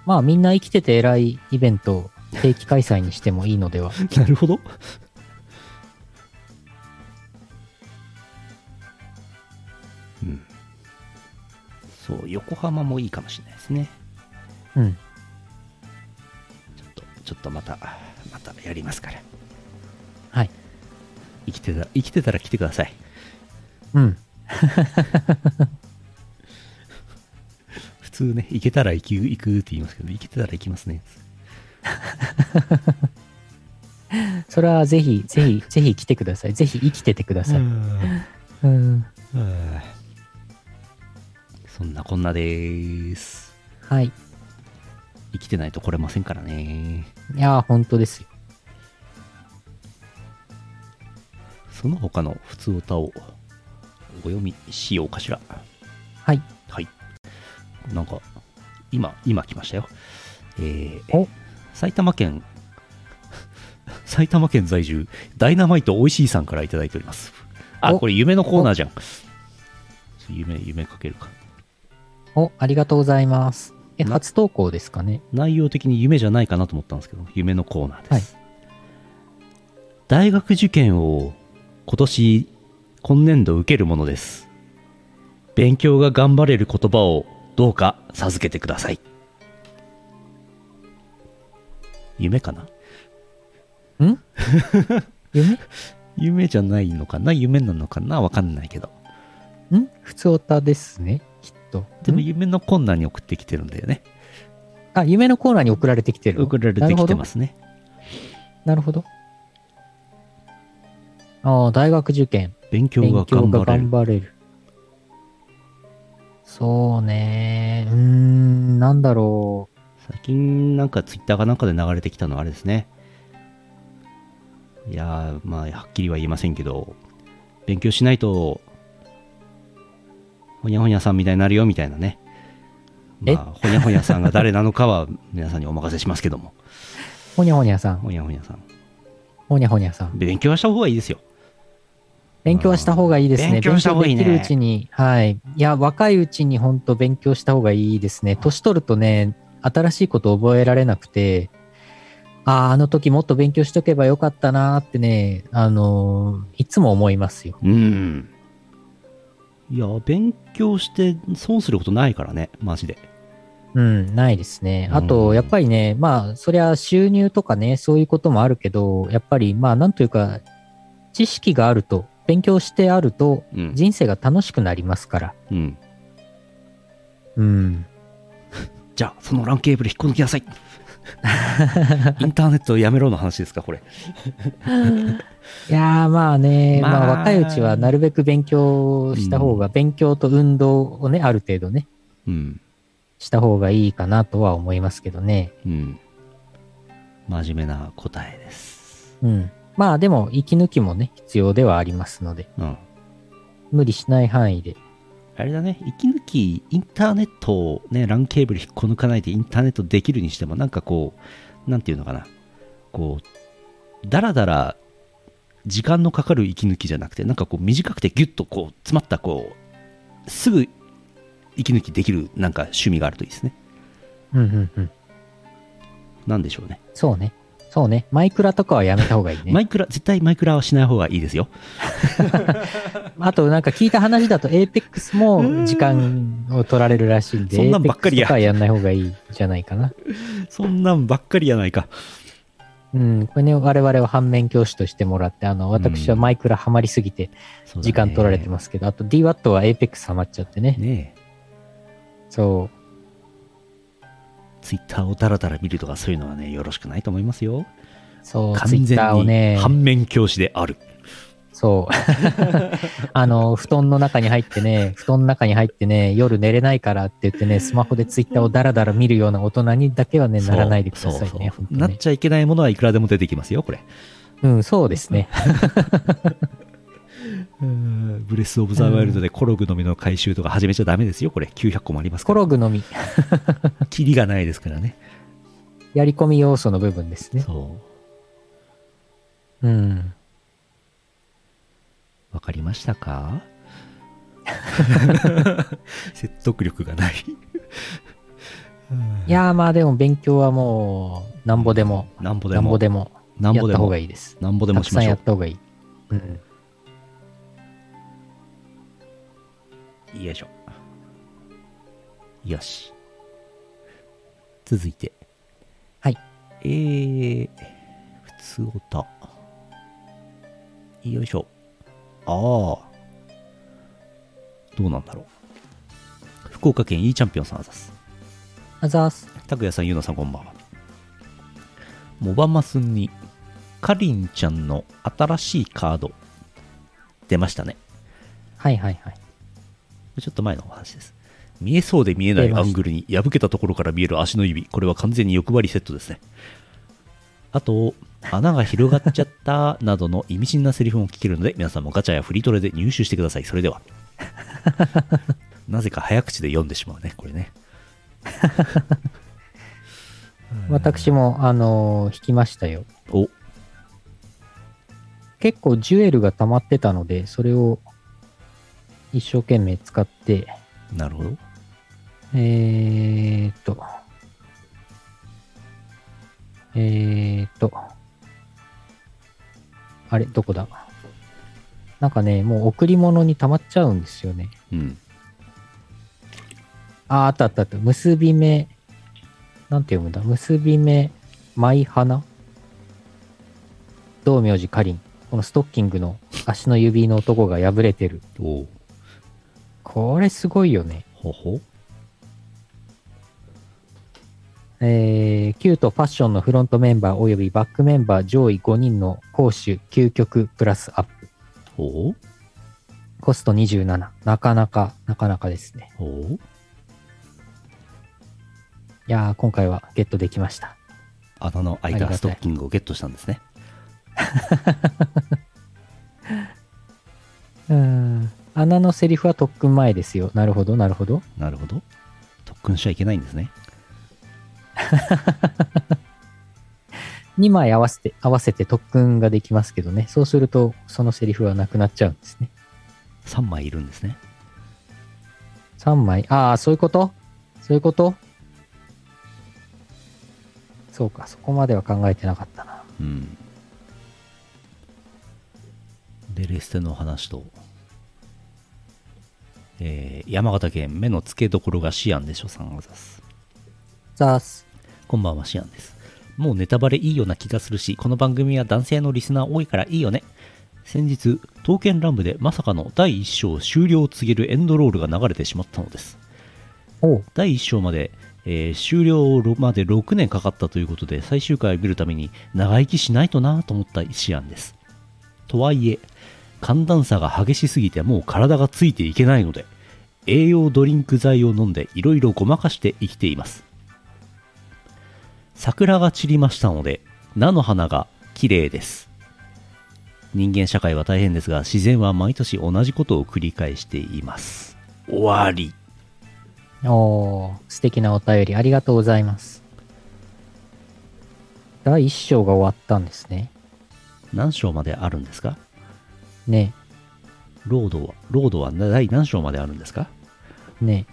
まあ、みんな生きてて偉いイベントを定期開催にしてもいいのでは。なるほど。うん。そう、横浜もいいかもしれないですね。うん。ちょっと、ちょっとまた、またやりますから。はい。生きてた、生きてたら来てください。うん。普通ね、行けたら行く、行くって言いますけど、行けてたら行きますね。それはぜひ、ぜひ、ぜひ来てください。ぜひ生きててください。うん。そんなこんなです。はい。生きてないと来れませんからね。いやー、本当ですよ。その他の普通歌をお読みしようかしら。はい。はい。なんか、今、今来ましたよ。えーお埼玉県、埼玉県在住、ダイナマイトおいしいさんからいただいております。あ、おこれ夢のコーナーじゃん。夢、夢かけるか。お、ありがとうございます。え、な初投稿ですかね？内容的に夢じゃないかなと思ったんですけど、夢のコーナーです。大学受験を今年、今年度受けるものです。勉強が頑張れる言葉をどうか授けてください。夢かなん夢夢じゃないのかな夢なのかなわかんないけど。ん普通オタですね。きっと。でも夢の困難に送ってきてるんだよね。あ、夢のコーナーに送られてきてる。送られてきてますね。なるほど。ああ、大学受験。勉強が頑張れるれる。そうね。うーん、なんだろ最近なんかツイッターかなんかで流れてきたのはあれですね。いやー、まあ、はっきりは言えませんけど、勉強しないと、ほにゃほにゃさんみたいになるよみたいなね。え？まあ、ほにゃほにゃさんが誰なのかは 皆さんにお任せしますけども、う。ほにゃほにゃさん。ほにゃほにゃさん。ほにゃほにゃさん。勉強はした方がいいですよ。勉強はした方がいいですね。勉強した方がいいねできるうちに、はい。いや、若いうちに本当勉強した方がいいですね。年取るとね、新しいこと覚えられなくて、ああ、あの時もっと勉強しとけばよかったなーってね、あのーいつも思いますよ。うん。いや、勉強して損することないからね、マジで。うん、ないですね。あうと、んやっぱりね、まあ、そりゃ収入とかね、そういうこともあるけど、やっぱり、まあ、なんというか、知識があると、勉強してあると、うん。人生が楽しくなりますから。うん。うん。じゃあ、その LAN ケーブル引っこ抜きなさい。インターネットをやめろの話ですか、これ。いやーまあね、まあまあ、若いうちはなるべく勉強した方が、勉強と運動をね、ある程度ね、うん。した方がいいかなとは思いますけどね。うん。真面目な答えです。うん。まあでも、息抜きもね、必要ではありますので、うん。無理しない範囲で。あれだね、息抜き、インターネットをね、LAN ケーブル引っこ抜かないでインターネットできるにしても、なんかこう、なんていうのかな、こう、だらだら時間のかかる息抜きじゃなくて、なんかこう短くてギュッとこう詰まったこう、すぐ息抜きできるなんか趣味があるといいですね。うんうんうん。なんでしょうね。そうね。そうね。マイクラとかはやめた方がいいね。マイクラ、絶対マイクラはしない方がいいですよ。あと、なんか聞いた話だと、エーペックスも時間を取られるらしいんで、そんなんばっかりややんない方がいいんじゃないかな。そんなんばっかりやないか。うん。これね、我々は反面教師としてもらって、あの、私はマイクラハマりすぎて、時間取られてますけど、あと DWAT は APEX ハマっちゃってね。ねえ。そう。ツイッターをダラダラ見るとかそういうのはね、よろしくないと思いますよ。そう、完全ねに、反面教師である。そう。あの、布団の中に入ってね、布団の中に入ってね、夜寝れないからって言ってね、スマホで Twitter をダラダラ見るような大人にだけはね、ならないでくださいね。そうそう本当ねなっちゃいけないものはいくらでも出てきますよ、これ。うん、そうですね。ブレス・オブ・ザ・ワイルドでコログの実の回収とか始めちゃダメですよ、これ。900個もありますかコら。ログのみ、キリがないですからね。やり込み要素の部分ですね。そう。うん。わかりましたか？説得力がない。いやーまあでも勉強はもう、なんぼでも、なんぼでもなんぼ、でも、なんぼでもやった方が、いいです。なんぼでもたくさんしましょやった方がいい。うん。よいしょ。よし。続いて。はい。えー、普通おた。よいしょ。ああ。どうなんだろう。福岡県 E チャンピオンさんあざす。あざーす。拓也さん、ゆうなさん、こんばんは。モバマスに、かりんちゃんの新しいカード、出ましたね。はいはいはい。ちょっと前のお話です。見えそうで見えないアングルに破けたところから見える足の指。これは完全に欲張りセットですね。あと、穴が広がっちゃったなどの意味深なセリフも聞けるので、皆さんもガチャやフリートレで入手してください。それでは。なぜか早口で読んでしまうね、これね。私も、あのー引きましたよ。お、結構ジュエルが溜まってたので、それを一生懸命使って、なるほど。えーっと、えーっと、あれ、どこだ？なんかね、もう贈り物に溜まっちゃうんですよね。うん。あ、あったあったあった。結び目、なんて読むんだ？結び目、舞花道明寺かりん。このストッキングの足の指のとこが破れてる。おうこれすごいよね。ほほえー、キュートファッションのフロントメンバーおよびバックメンバー上位5人の攻守究極プラスアップ。ほうコスト27。なかなか、なかなかですね。ほういやー、今回はゲットできました。穴の開いたストッキングをゲットしたんですね。うーん。穴のセリフは特訓前ですよ。なるほど、なるほど。なるほど。特訓しちゃいけないんですね。2枚合わせて、合わせて特訓ができますけどね。そうすると、そのセリフはなくなっちゃうんですね。3枚いるんですね。3枚。ああ、そういうこと？そういうこと？そうか、そこまでは考えてなかったな。うん。デレステの話と、えー山形県目の付けどころがシアンでしょさんあざす。ザース。こんばんは、シアンです。もうネタバレいいような気がするし、この番組は男性のリスナー多いからいいよね。先日、刀剣乱舞でまさかの第1章終了を告げるエンドロールが流れてしまったのです。第1章まで、えー終了まで6年かかったということで、最終回を見るために長生きしないとなと思ったシアンです。とはいえ、寒暖差が激しすぎてもう体がついていけないので、栄養ドリンク剤を飲んでいろいろごまかして生きています。桜が散りましたので、菜の花が綺麗です。人間社会は大変ですが、自然は毎年同じことを繰り返しています。終わり。おー素敵なお便りありがとうございます。第1章が終わったんですね。何章まであるんですか？ねロードは、ロードは第何章まであるんですか？ね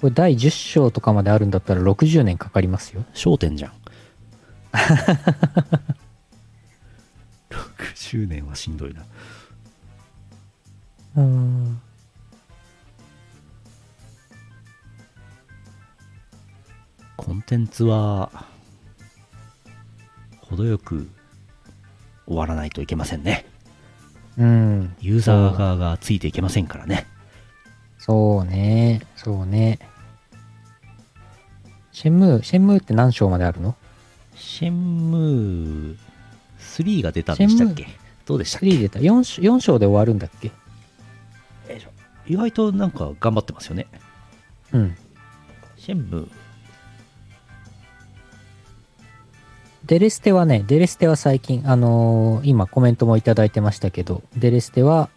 これ第10章とかまであるんだったら60年かかりますよ。焦点じゃん。60年はしんどいな。うーん。コンテンツは、程よく終わらないといけませんね。うん。ユーザー側がついていけませんからね。そうね。そうね。シェンムー、シェンムーって何章まであるの？シェンムー3が出たんでしたっけ？どうでしたっけ ?3 出た。4, 章4章で終わるんだっけ？意外となんか頑張ってますよね。うん。シェンムー。デレステはね、デレステは最近、あのー今コメントもいただいてましたけど、デレステは、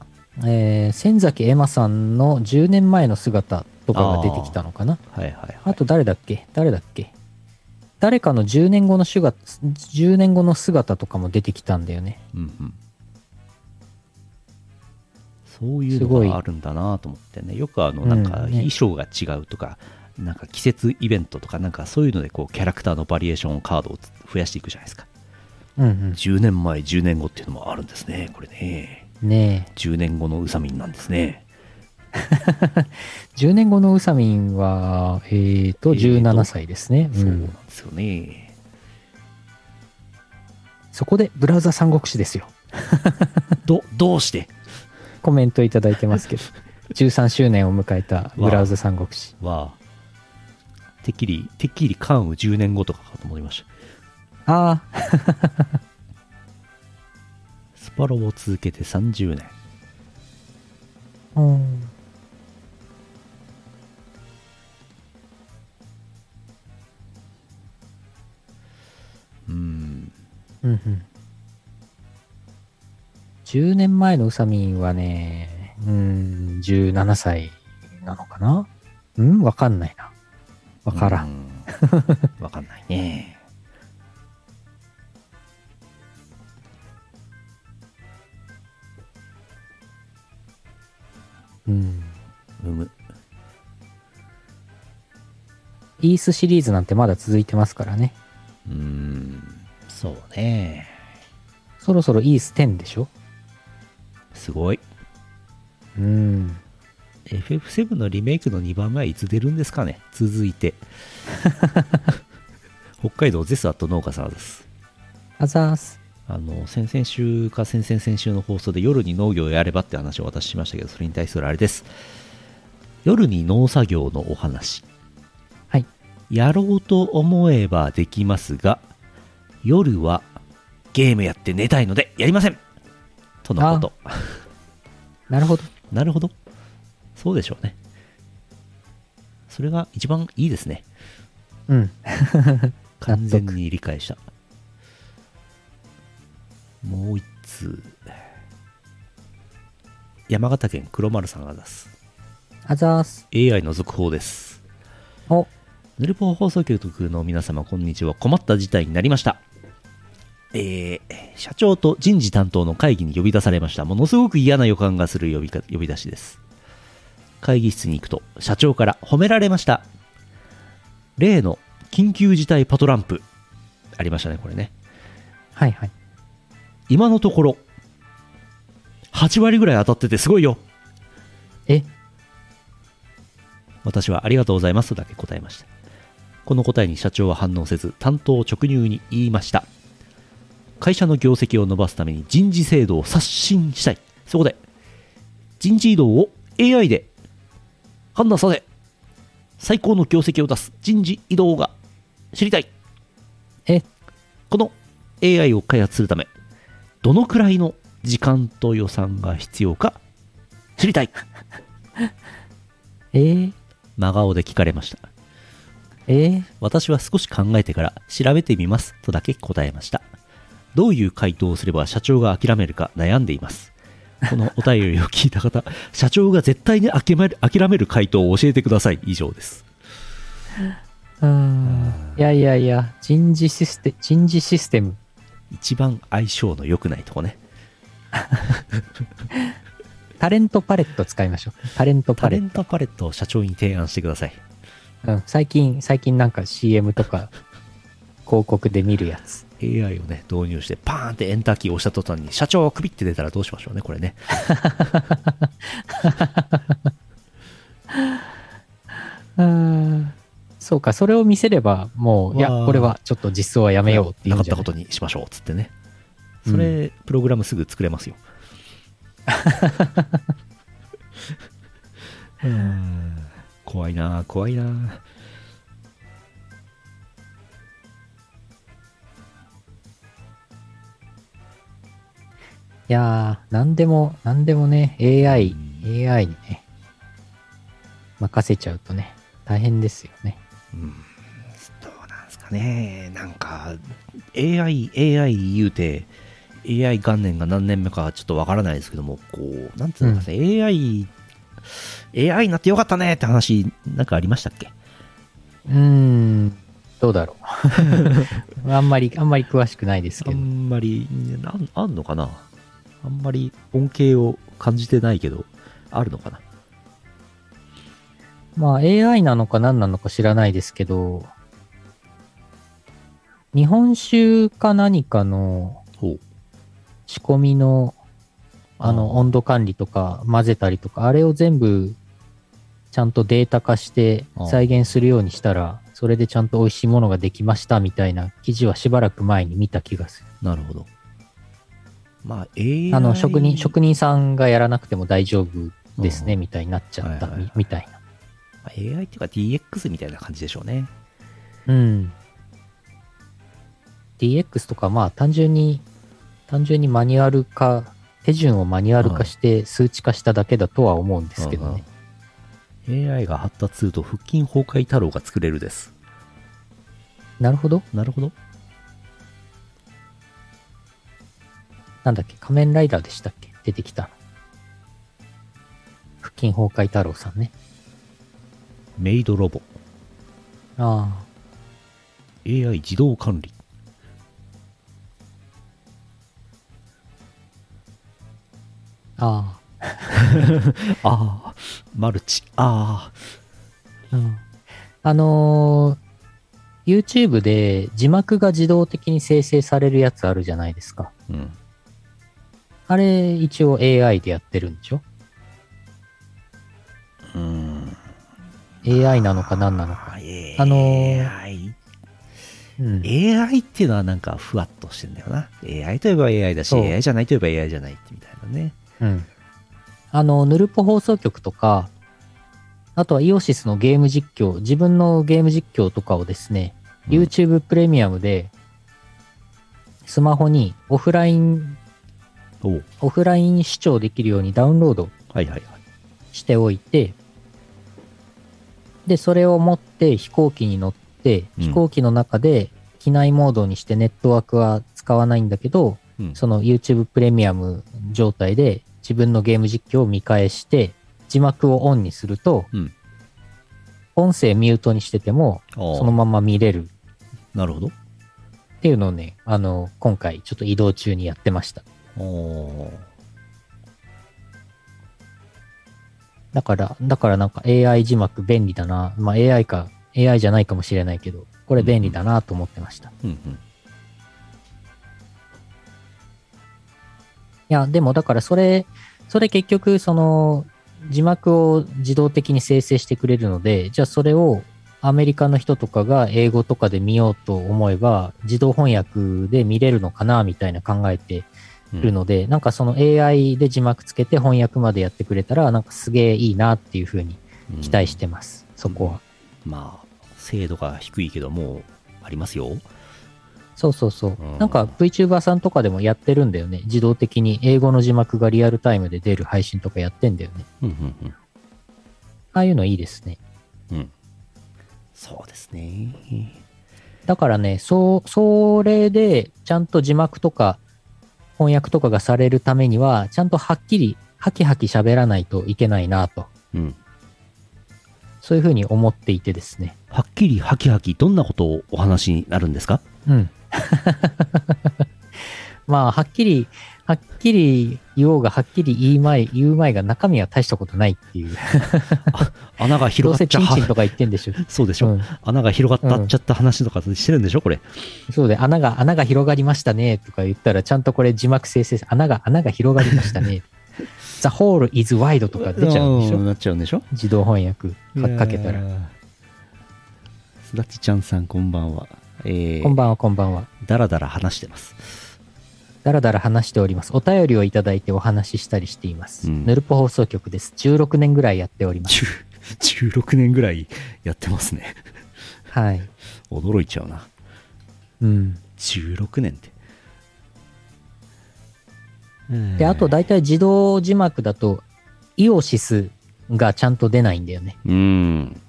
えー、千崎エマさんの10年前の姿とかが出てきたのかな。はいはいはい。あと誰だっけ？誰だっけ？誰かの10年後の姿、10年後の姿とかも出てきたんだよね。うんうん、そういうのがあるんだなと思ってね。よくあのうんなんかね。衣装が違うとか、なんか季節イベントとかなんかそういうのでこうキャラクターのバリエーションカードを増やしていくじゃないですかうん10年前10年後っていうのもあるんですねこれねうん。ね10年後のウサミンなんですねえ。10年後のウサミンは、えーと、えーと17歳ですね。そうなんうん。ですよねそこで、ブラウザ三国志ですよ。どどうして？コメントいただいてますけど。13周年を迎えたブラウザ三国志。はてっきりてっきり関羽10年後とかかと思いましたああ、スパロボを続けて30年うん。うんうんうん。10年前のウサミンはね、うん、17歳なのかな？うん？わかんないな。わからん。ん。わかんないね。うん。うむ。イースシリーズなんてまだ続いてますからね。うーん。そうね。そろそろイース10でしょ？すごい。うん。FF7 のリメイクの2番目はいつ出るんですかね？続いて。北海道ゼスアット農家さんです。あざーす。あの、先々週か先々先週の放送で夜に農業をやればって話を私しましたけど、それに対するあれです。夜に農作業のお話。はい。やろうと思えばできますが、夜はゲームやって寝たいのでやりませんとのこと。なるほど。なるほど。そうでしょうね。それが一番いいですね。うん。完全に理解した。もう一通。山形県黒丸さんが出す。あざーす。AI の続報です。お、ヌルポ放送局の皆様、こんにちは。困った事態になりました。えー社長と人事担当の会議に呼び出されました。ものすごく嫌な予感がする呼びか呼び出しです。会議室に行くと、社長から褒められました。例の緊急事態パトランプ。ありましたね、これね。はいはい。今のところ、8割ぐらい当たっててすごいよ。え、私はありがとうございますとだけ答えました。この答えに社長は反応せず、担当直入に言いました。会社の業績を伸ばすために人事制度を刷新したい。そこで、人事異動を AI で判断させ、最高の業績を出す人事異動が知りたい。え、この AI を開発するため、どのくらいの時間と予算が必要か知りたい。え？ー、真顔で聞かれました。え？ー、私は少し考えてから調べてみますとだけ答えました。どういう回答をすれば社長が諦めるか悩んでいます。このお便りを聞いた方、社長が絶対に諦める諦める回答を教えてください。以上です。うーん。いやいやいや、人事システ人事システム。一番相性の良くないとこね。タレントパレット使いましょう。タレントパレッタレントパレットを社長に提案してください。ト。うん、最近、最近なんか CM とか広告で見るやつ。AI をね、導入して、パーンってエンターキーを押した途端に、社長クビって出たらどうしましょうね、これね。うーん。そうか、それを見せれば、もう、いや、これはちょっと実装はやめようっていなかったことにしましょう、つってね。それ、プログラムすぐ作れますよ。うーん怖いな怖いないやー、なんでも、なんでもね、AI う、AI にね、任せちゃうとね、大変ですよね。うんどうなんですかね。なんか、AI、AI 言うて、AI 元年が何年目かちょっとわからないですけども、こう、なんつうのかね、AI、AI になってよかったねって話、なんかありましたっけ？うーん、どうだろう。あんまり、あんまり詳しくないですあけど。んまり、なんあんのかな？あんまり恩恵を感じてないけど、あるのかな？まあ AI なのか何なのか知らないですけど、日本酒か何かの。仕込みのあの温度管理とか混ぜたりとか、あれを全部ちゃんとデータ化して再現するようにしたら、それでちゃんと美味しいものができましたみたいな記事はしばらく前に見た気がする。なるほど。まあ、AI。あの、職人、職人さんがやらなくても大丈夫ですね、うんみたいになっちゃった、はいはいみみたいな。AI っていうか DX みたいな感じでしょうね。うん。DX とか、まあ、単純に、単純にマニュアル化、手順をマニュアル化して数値化しただけだとは思うんですけどね。うんうん AI が発達すると腹筋崩壊太郎が作れるです。なるほど。なるほど。なんだっけ、仮面ライダーでしたっけ？出てきたの。腹筋崩壊太郎さんね。メイドロボ。あ AI 自動管理。あ、あ ああ、マルチ。ああ、うん。あのー YouTube で字幕が自動的に生成されるやつあるじゃないですか。あ。うん。あれ、一応 AI でやってるんでしょ？うーん。?AI なのか何なのか。あーあのー AI。うん。AI っていうのはなんかふわっとしてんだよな。AI といえば AI だし、AI じゃないといえば AI じゃないってみたいなね。うん。あの、ヌルポ放送局とか、あとはイオシスのゲーム実況、自分のゲーム実況とかをですね、うん YouTube プレミアムで、スマホにオフライン、オフライン視聴できるようにダウンロードはいはいはい。しておいて、で、それを持って飛行機に乗って、うん飛行機の中で機内モードにしてネットワークは使わないんだけど、うんその YouTube プレミアム状態で自分のゲーム実況を見返して、字幕をオンにすると、うん音声ミュートにしてても、そのまま見れるっなるほど。っていうのをね、あの、今回ちょっと移動中にやってました。だから、だからなんか AI 字幕便利だな。まあ AI か、AI じゃないかもしれないけど、これ便利だなと思ってました。いうんうん。や、でもだからそれ、それ結局その、字幕を自動的に生成してくれるので、じゃあそれをアメリカの人とかが英語とかで見ようと思えば、自動翻訳で見れるのかなみたいな考えてるので、なんかその AI で字幕つけて翻訳までやってくれたら、なんかすげえいいなっていうふうにうん期待してます。そこは。まあ、精度が低いけども、ありますよ。そうそうそううん。なんか VTuber さんとかでもやってるんだよね。自動的に英語の字幕がリアルタイムで出る配信とかやってんだよね。うんうんああいうのいいですね。うん。うん。そうですね。だからね、そう、それでちゃんと字幕とか翻訳とかがされるためには、ちゃんとはっきり、ハキハキ喋らないといけないなと。うん。そういうふうに思っていてですね。はっきりハキハキどんなことをお話になるんですか？うん。まあ、はっきり、はっきり言おうが、はっきり言いまい、言うまいが中身は大したことないっていう。穴がど広がっちゃうせチンチンとか言ってんでしょ。そうでしょ、うん穴が広がったっちゃった話とかしてるんでしょこれ。そうで、穴が、穴が広がりましたねとか言ったら、ちゃんとこれ字幕生成、穴が、穴が広がりましたね。The hole is wide とか出ちゃうんでしょなっちゃうんでしょ自動翻訳かかけたら。ら。すだちちゃんさんこんばんは。えー、こんばんは、こんばんは。だらだら話してます。だらだら話しております。お便りをいただいてお話ししたりしています。うんヌルポ放送局です。16年ぐらいやっております。10 16年ぐらいやってますね。はい。驚いちゃうな。うん。16年って。で、あと大体自動字幕だと、イオシスがちゃんと出ないんだよね。うーん。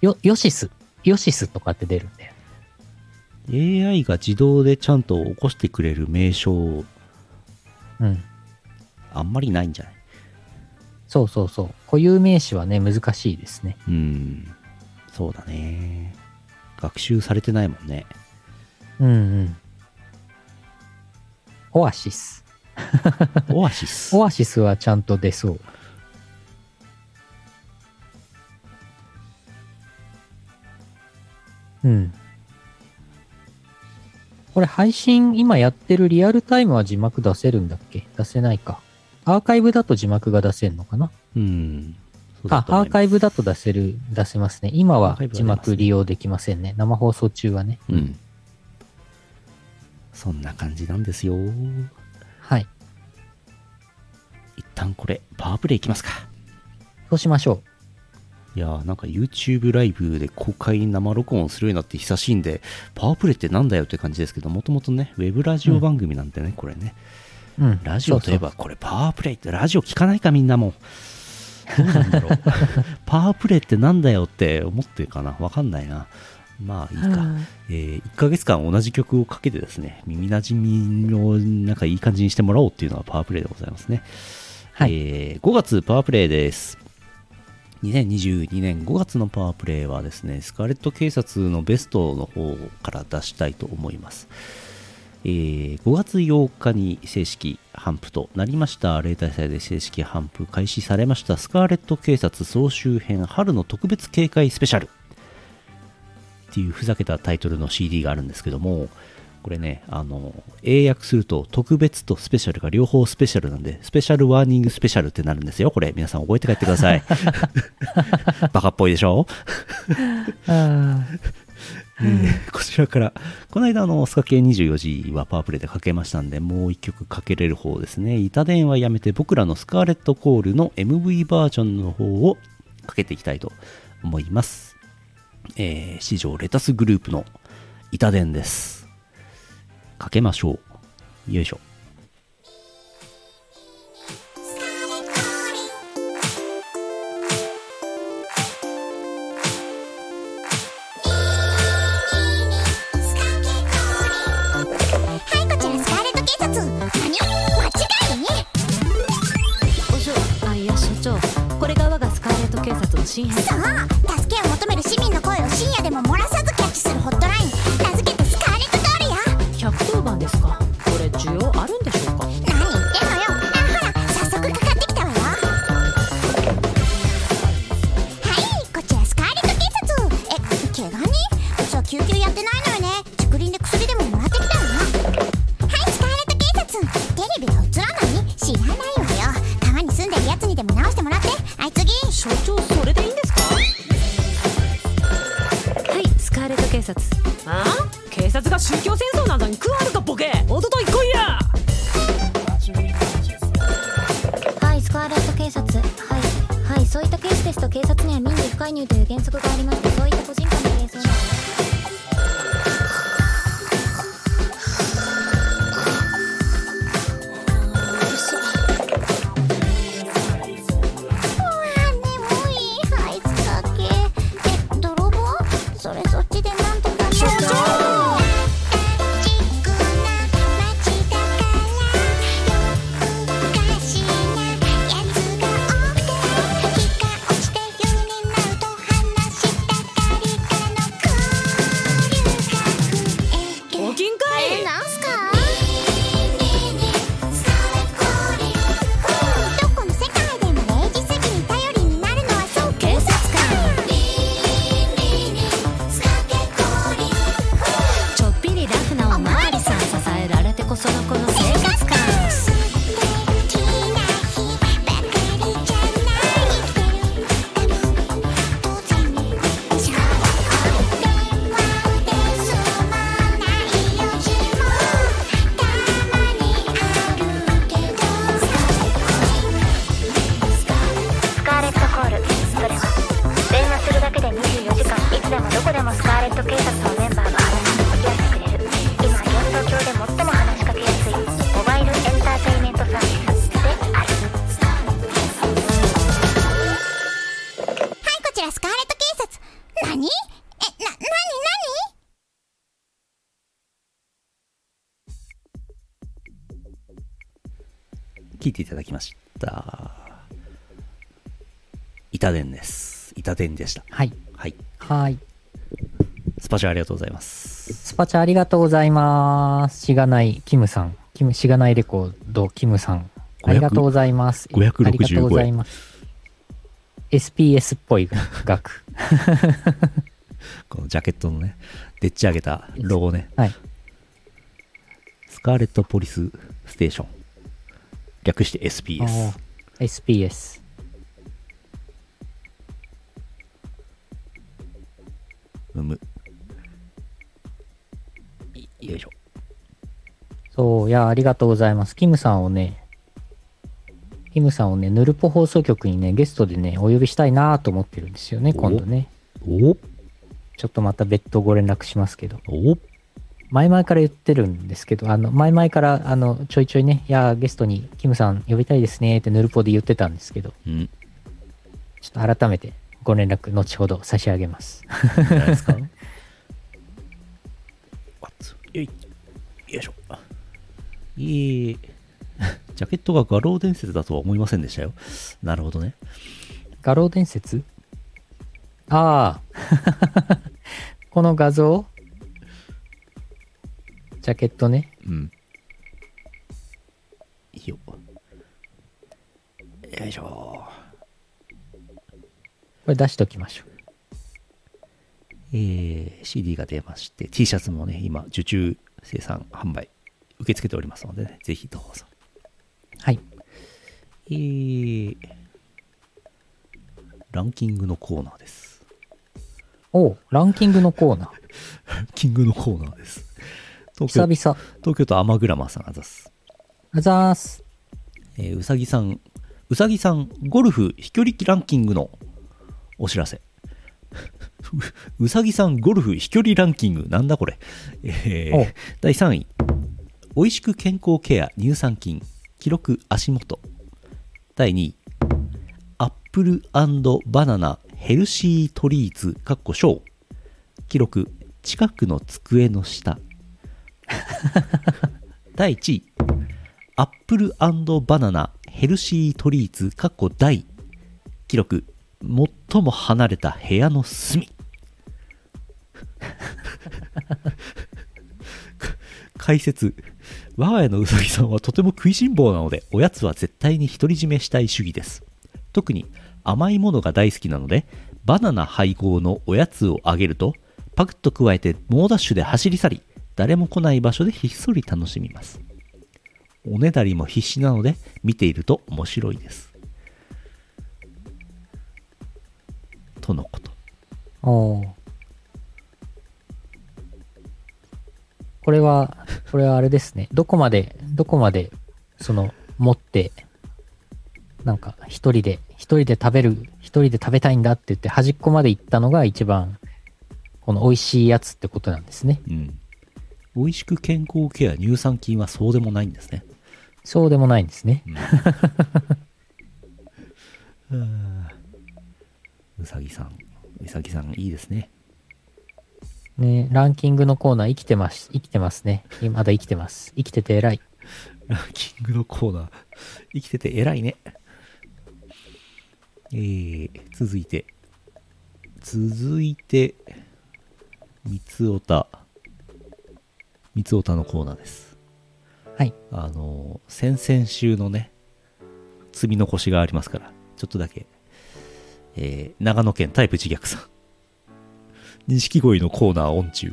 よ、ヨシス。ヨシスとかって出るん。AI が自動でちゃんと起こしてくれる名称、うん。あんまりないんじゃない？そうそうそう。固有名詞はね、難しいですね。うん。そうだね。学習されてないもんね。うんうん。オアシス。オアシス？オアシスはちゃんと出そう。うん。これ配信今やってるリアルタイムは字幕出せるんだっけ？出せないか。アーカイブだと字幕が出せるのかな？うん。あ、アーカイブだと出せる、出せますね。今は字幕利用できませんね。生放送中はね。うん。そんな感じなんですよ。はい。一旦これ、パワープレイいきますか。そうしましょいやーなんか YouTube ライブで公開生録音するようになって久しいんで、パワープレイってなんだよって感じですけど、もともとね、ウェブラジオ番組なんでね、これね。う。うん。ラジオといえばこれパワープレイってラジオ聞かないかみんなも。どうなんだろう。パワープレイってなんだよって思ってるかな？わかんないな。まあいいか。えー1ヶ月間同じ曲をかけてですね、耳なじみをなんかいい感じにしてもらおうっていうのがパワープレイでございますね。はいえー5月パワープレイです。2022年5月のパワープレイはですね、スカーレット警察のベストの方から出したいと思います。えー5月8日に正式頒布となりました。例大祭で正式頒布開始されました。スカーレット警察総集編春の特別警戒スペシャル。っていうふざけたタイトルの CD があるんですけどもこれねあの英訳すると特別とスペシャルが両方スペシャルなんでスペシャルワーニングスペシャルってなるんですよこれ皆さん覚えて帰ってください バカっぽいでしょ？こちらから、この間、あの、スカ系24時はパワープレイでかけましたんで、もう一曲かけれる方ですね。板電はやめて、僕らのスカーレットコールの MV バージョンの方をかけていきたいと思います。えー、史上レタスグループの板電です。かけましょう。よいしょ。はい、こちらスカーレット警察。何間違いお嬢。あいや所長。これが我がスカーレット警察の新編そう。助けを求める市民の声を深夜でも漏らさずキャッチするホットライン。名付け所長それでいいんですか？はいスカーレット警察。あ？警察が宗教戦争などに食わぬかボケ。おととい来いや！はいスカーレット警察。はいはいそういったケースですと警察には民事不介入という原則がありますそういったです。板伝でした。はい。はい。はい。スパチャありがとうございます。スパチャありがとうございます。しがない、キムさん。キム、しがないレコード、キムさん。ありがとうございます。565ありがとうございます。SPS っぽい額。このジャケットのね、でっち上げたロゴね。はい。スカーレットポリスステーション。略して SPS SPS。うむ。いよいしょ。そう、いや、ありがとうございます。キムさんをね、キムさんをね、ヌルポ放送局にね、ゲストでね、お呼びしたいなと思ってるんですよね、お？今度ね。お？ちょっとまた別途ご連絡しますけど。お？前々から言ってるんですけど、あの、前々から、あの、ちょいちょいね、いや、ゲストにキムさん呼びたいですねってヌルポで言ってたんですけど、うん。ちょっと改めてご連絡、後ほど差し上げます。いいですか？よい。よいしょ。いい。ジャケットが画廊伝説だとは思いませんでしたよ。なるほどね。画廊伝説？ああ。この画像？ジャケットね。うん。いいよ。よいしょ。これ出しときましょう。えー、CD が出まして、T シャツもね、今、受注生産販売、受け付けておりますのでね、ぜひどうぞ。はい。えー、ランキングのコーナーです。おうランキングのコーナー。ランキングのコーナーです。東久京々。東京都アマグラマーさんあざっす。あざーす。えーうさぎさん、うさぎさん、ゴルフ飛距離ランキングのお知らせ。う うさぎさん、ゴルフ飛距離ランキング、なんだこれ。えーお第3位、おいしく健康ケア乳酸菌、記録足元。第2位、アップルバナナヘルシートリーズ、かっこ小。記録、近くの机の下。第1位、アップルバナナヘルシートリーズ、かっこ大。記録、最も離れた部屋の隅。解説。我が家のうさぎさんはとても食いしん坊なので、おやつは絶対に独り占めしたい主義です。特に甘いものが大好きなので、バナナ配合のおやつをあげると、パクッと加えて猛ダッシュで走り去り、誰も来ない場所でひっそり楽しみます。おねだりも必死なので、見ていると面白いです。とのこと。おうこれは、これはあれですね。どこまで、どこまで、その、持って、なんか、一人で、一人で食べる、一人で食べたいんだって言って、端っこまで行ったのが一番、この美味しいやつってことなんですね。うん。美味しく健康ケア、乳酸菌はそうでもないんですね。そうでもないんですね。う さぎさん。うさぎさん、いいですね。ね、ランキングのコーナー生きてます。生きてますね。まだ生きてます。生きてて偉い。ランキングのコーナー。生きてて偉いね。えー、続いて。続いて、三つおた。三つおたのコーナーです。はい。あの、先々週のね、積み残しがありますから、ちょっとだけ。えー、長野県タイプ自虐さん。錦鯉のコーナーオン中。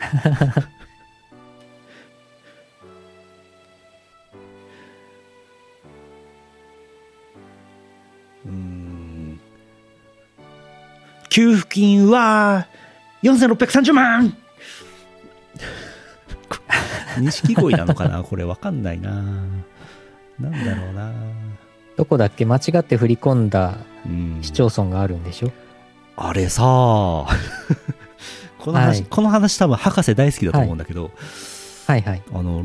うん。給付金は4630万。錦鯉なのかな？これわかんないな。なんだろうな。どこだっけ？間違って振り込んだうん。市町村があるんでしょ？あれさ この話、はい。この話多分博士大好きだと思うんだけど、はい。はい。あの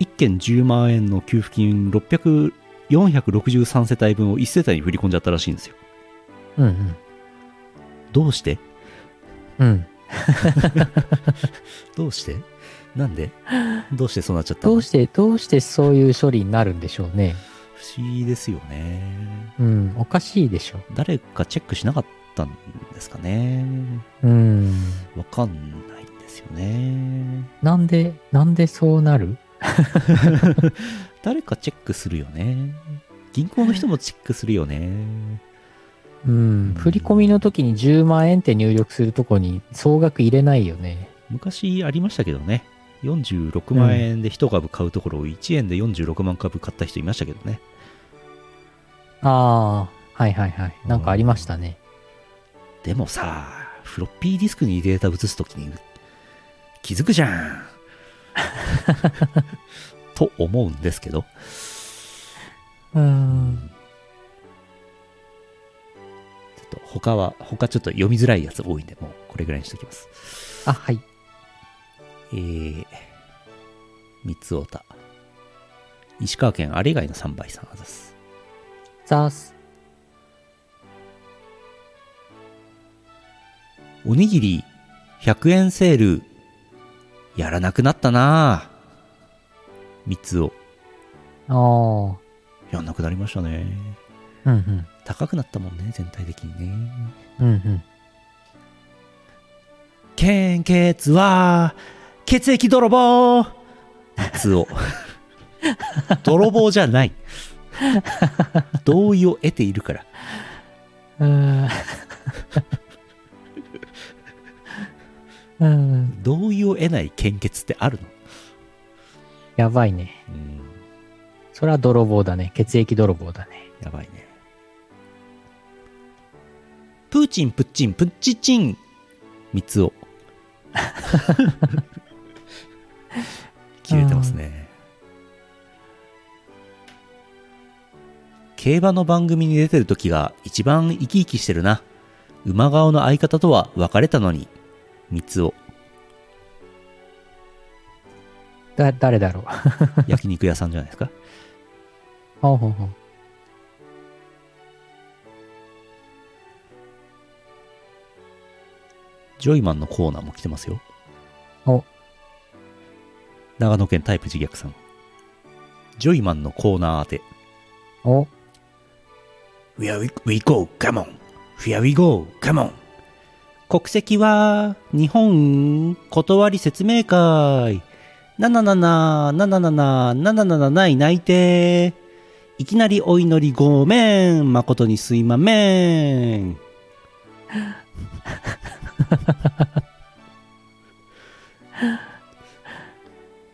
1件10万円の給付金600 463世帯分を1世帯に振り込んじゃったらしいんですよ。うんどうして？うん。うん。どうして？なんで？どうしてそうなっちゃったの？どうして、どうしてそういう処理になるんでしょうね。不思議ですよねうん。おかしいでしょ。誰かチェックしなかったんですかねうん。わかんないんですよねなんで、なんでそうなる？誰かチェックするよね銀行の人もチェックするよねうん。振り込みの時に10万円って入力するとこに総額入れないよね。昔ありましたけどね46万円で1株買うところを1円で46万株買った人いましたけどねああ、はいはいはい。なんかありましたね。でもさフロッピーディスクにデータ移すときに気づくじゃん と思うんですけどうん。ちょっと他は他ちょっと読みづらいやつ多いんでもうこれぐらいにしときますあ、はい。えー、三つおた石川県あれ以外の3倍さんあざすザース。おにぎり100円セールやらなくなったな三つをああ。やんなくなりましたねうんうん。高くなったもんね全体的にねうんうん。献血は血液泥棒三つを泥棒じゃない同意を得ているからうん。うん。同意を得ない献血ってあるの？やばいね。うんそれは泥棒だね。血液泥棒だね。やばいね。プーチン、プッチン、プッチチン。三つを。切れてますね。競馬の番組に出てる時が一番生き生きしてるな。馬顔の相方とは別れたのに。三つを。だ、誰だろう。焼肉屋さんじゃないですか。ほうほうほう。ジョイマンのコーナーも来てますよ。お、長野県タイプ自虐さん。ジョイマンのコーナー当て。お、Here we, we go, come on. Here we go, come on. 国籍は日本断り説明会。なななな、なななな、ななななない泣いて。いきなりお祈りごめん。誠にすいまめん。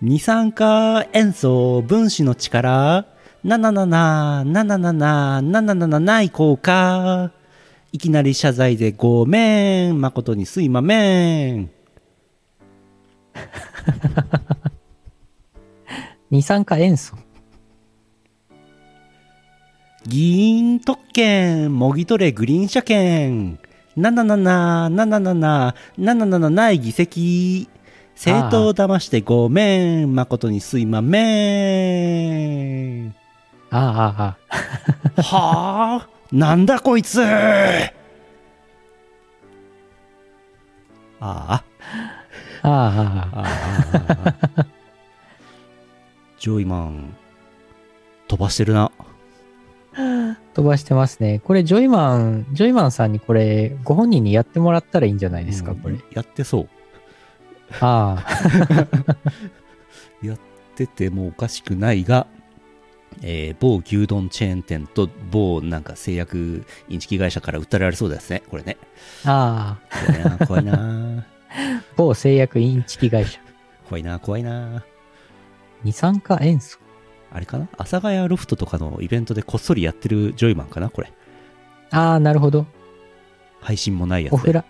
二酸化塩素分子の力、なななな、なななな、ななななない効果。いきなり謝罪でごめん、誠にすいまめん。二酸化塩素。議員特権、もぎ取れグリーン車券。なななな、なななな、ななななない議席。政党を騙してごめん。誠にすいまめん。ああ、ああ、はあなんだこいつ。ああ。ああ、ああ。ああ。ジョイマン、飛ばしてるな。飛ばしてますね。これ、ジョイマン、ジョイマンさんにこれ、ご本人にやってもらったらいいんじゃないですか、うんこれ。やってそう。ああ、やっててもおかしくないが、えー某牛丼チェーン店と某なんか製薬インチキ会社から訴えられそうですね、これね。ああ、怖いな、怖いな、某製薬インチキ会社。怖いな、怖いな。二酸化塩素？あれかな？阿佐ヶ谷ロフトとかのイベントでこっそりやってるジョイマンかなこれ。ああ、なるほど。配信もないやつで。オフラ、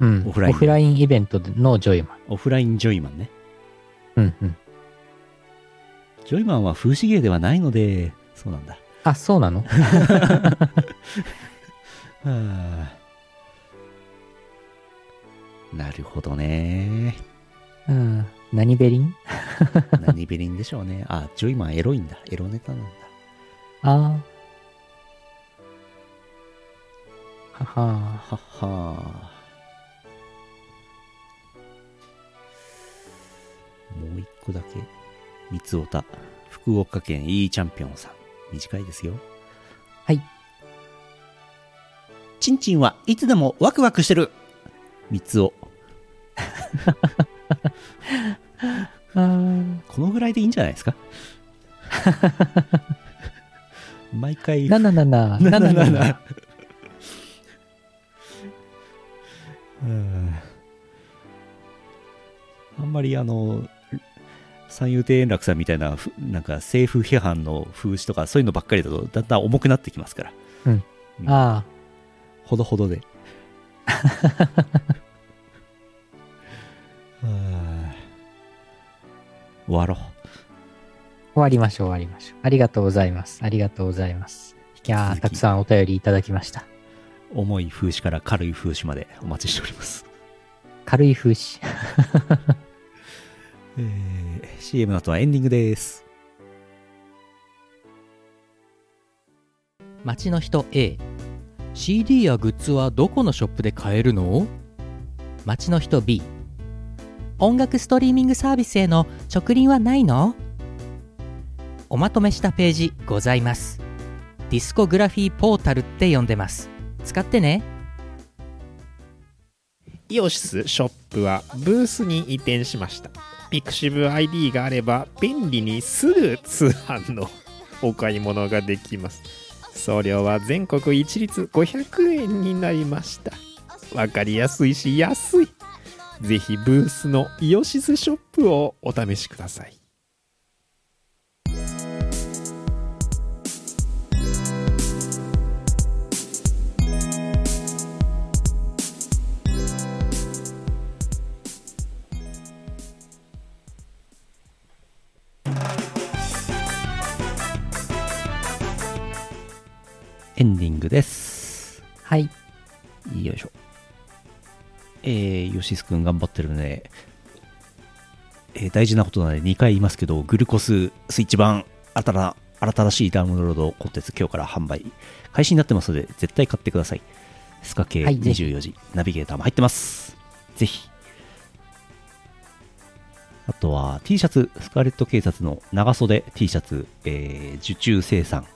うん、オフラインオフラインイベントのジョイマン。オフラインジョイマンね。うんうん。ジョイマンは風刺芸ではないので、そうなんだ。あ、そうなの？はあなるほどね。うん。何ベリン？何ベリンでしょうね。あ、ジョイマンエロいんだ。エロネタなんだ。ああ。はははっは個だけ。三つおた。福岡県 E チャンピオンさん。短いですよ。はい。ちんちんはいつでもワクワクしてる。三つお。あ このぐらいでいいんじゃないですか？毎回。なななな、なななな。うんあんまりあの、三遊亭円楽さんみたいな、ふなんか政府批判の風刺とかそういうのばっかりだとだんだん重くなってきますから。うんうんあほどほどで。はあ終わろう。あ、終わりましょう、終わりましょう。ありがとうございます。ありがとうございます。いやー、たくさんお便りいただきました。重い風刺から軽い風刺までお待ちしております。軽い風刺。えー CM の後はエンディングです。街の人 A CD やグッズはどこのショップで買えるの？街の人 B 音楽ストリーミングサービスへの直輪はないの？おまとめしたページございます。ディスコグラフィーポータルって呼んでます。使ってね。イオシスショップはブースに移転しました。ピクシブ ID があれば便利にすぐ通販のお買い物ができます。送料は全国一律500円になりました。わかりやすいし安い。ぜひブースのイオシスショップをお試しください。エンディングです。はい。よいしょ。えー、ヨシスくん頑張ってるので、えー大事なことなので2回言いますけど、グルコススイッチ版、新たな、新しいダウンロードコンテンツ今日から販売開始になってますので、絶対買ってください。スカ系はいぜひ24時、ナビゲーターも入ってます。ぜひ。あとは T シャツ、スカーレット警察の長袖 T シャツ、えー受注生産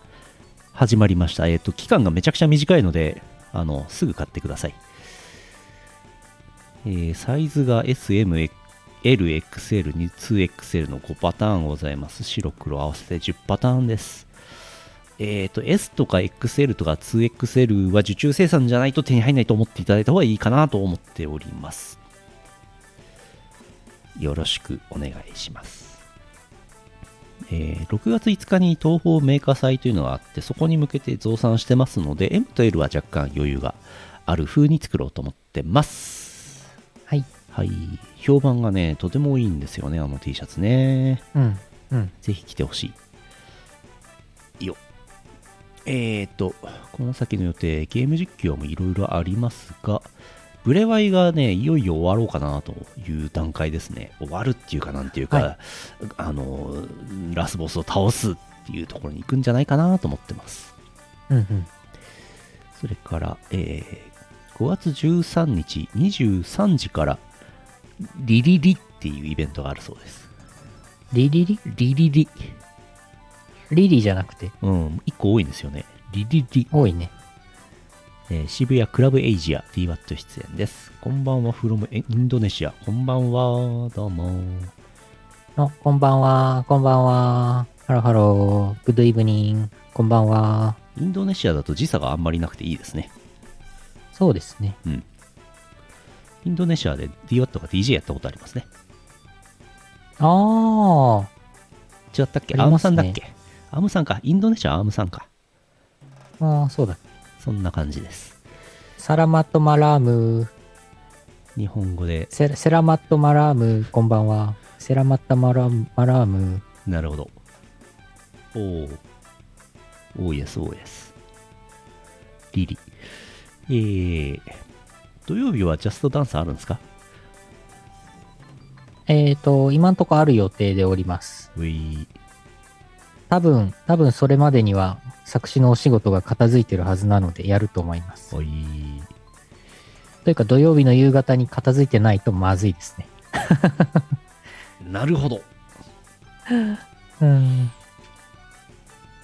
始まりました。えっ、と、期間がめちゃくちゃ短いので、あの、すぐ買ってください。えーサイズが SM、L、XL、2XL の5パターンございます。白黒合わせて10パターンです。えっ、と、S とか XL とか 2XL は受注生産じゃないと手に入らないと思っていただいた方がいいかなと思っております。よろしくお願いします。えー6月5日に東宝メーカー祭というのがあって、そこに向けて増産してますので、M と L は若干余裕がある風に作ろうと思ってます。はい。はい。評判がね、とてもいいんですよね、あの T シャツね。うん。うん。ぜひ来てほしい。いいよ。えーと、この先の予定、ゲーム実況もいろいろありますが、ブレワイがね、いよいよ終わろうかなという段階ですね。終わるっていうかなんていうか、はあの、ラスボスを倒すっていうところに行くんじゃないかなと思ってます。うんうん。それから、えー5月13日23時から、リリリっていうイベントがあるそうです。リリリ？リリリ。リリじゃなくて、うん、1個多いんですよね。リリリ。多いね。えー渋谷クラブエイジア DWAT 出演です。こんばんは、 from Indonesia。こんばんは、どうも。あ、こんばんは、こんばんは。 Hello hello、good evening、こんばんは。インドネシアだと時差があんまりなくていいですね。そうですね。うん。インドネシアで D.watt が DJ やったことありますね。あ違ったっけ、ね ARM さんだっけ？ ARM さんか。インドネシア ARM さんか。ー、あーそうだ。そんな感じです。 Selamat malam、日本語で、セ Selamat malam、こんばんは。 Selamat mala malam、なるほど。おー。おー、イエス、おー、イエス。リリ。えー、土曜日はジャストダンスあるんですか？えーと、今んとこある予定でおります。うい多分、多分それまでには作詞のお仕事が片付いてるはずなのでやると思います。というか土曜日の夕方に片付いてないとまずいですね。なるほど。うん。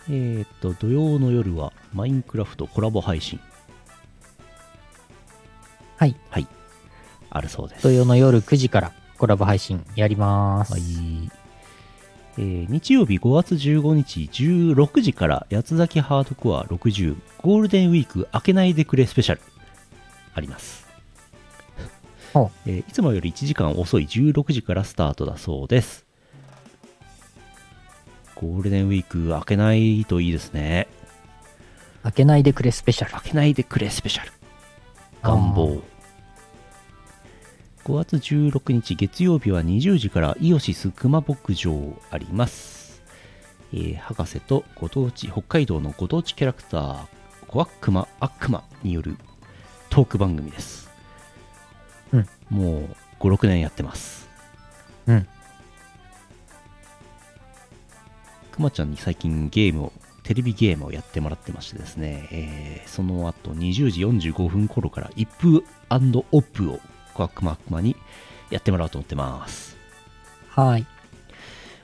えーっと、土曜の夜はマインクラフトコラボ配信。はい。はい。あるそうです。土曜の夜9時からコラボ配信やります。はい。えー日曜日5月15日16時から八つ崎ハードコア60ゴールデンウィーク開けないでくれスペシャルあります。えーいつもより1時間遅い16時からスタートだそうです。ゴールデンウィーク開けないといいですね。開けないでくれスペシャル。開けないでくれスペシャル。願望。5月16日月曜日は20時からイオシス熊牧場あります。えー博士とご当地、北海道のご当地キャラクター、コアックマ、アックマによるトーク番組です。うんもう5、6年やってます。うん。くまちゃんに最近ゲームを、テレビゲームをやってもらってましてですね、えーその後20時45分頃から一風オップをコアックマックマにやってもらおうと思ってます。はい。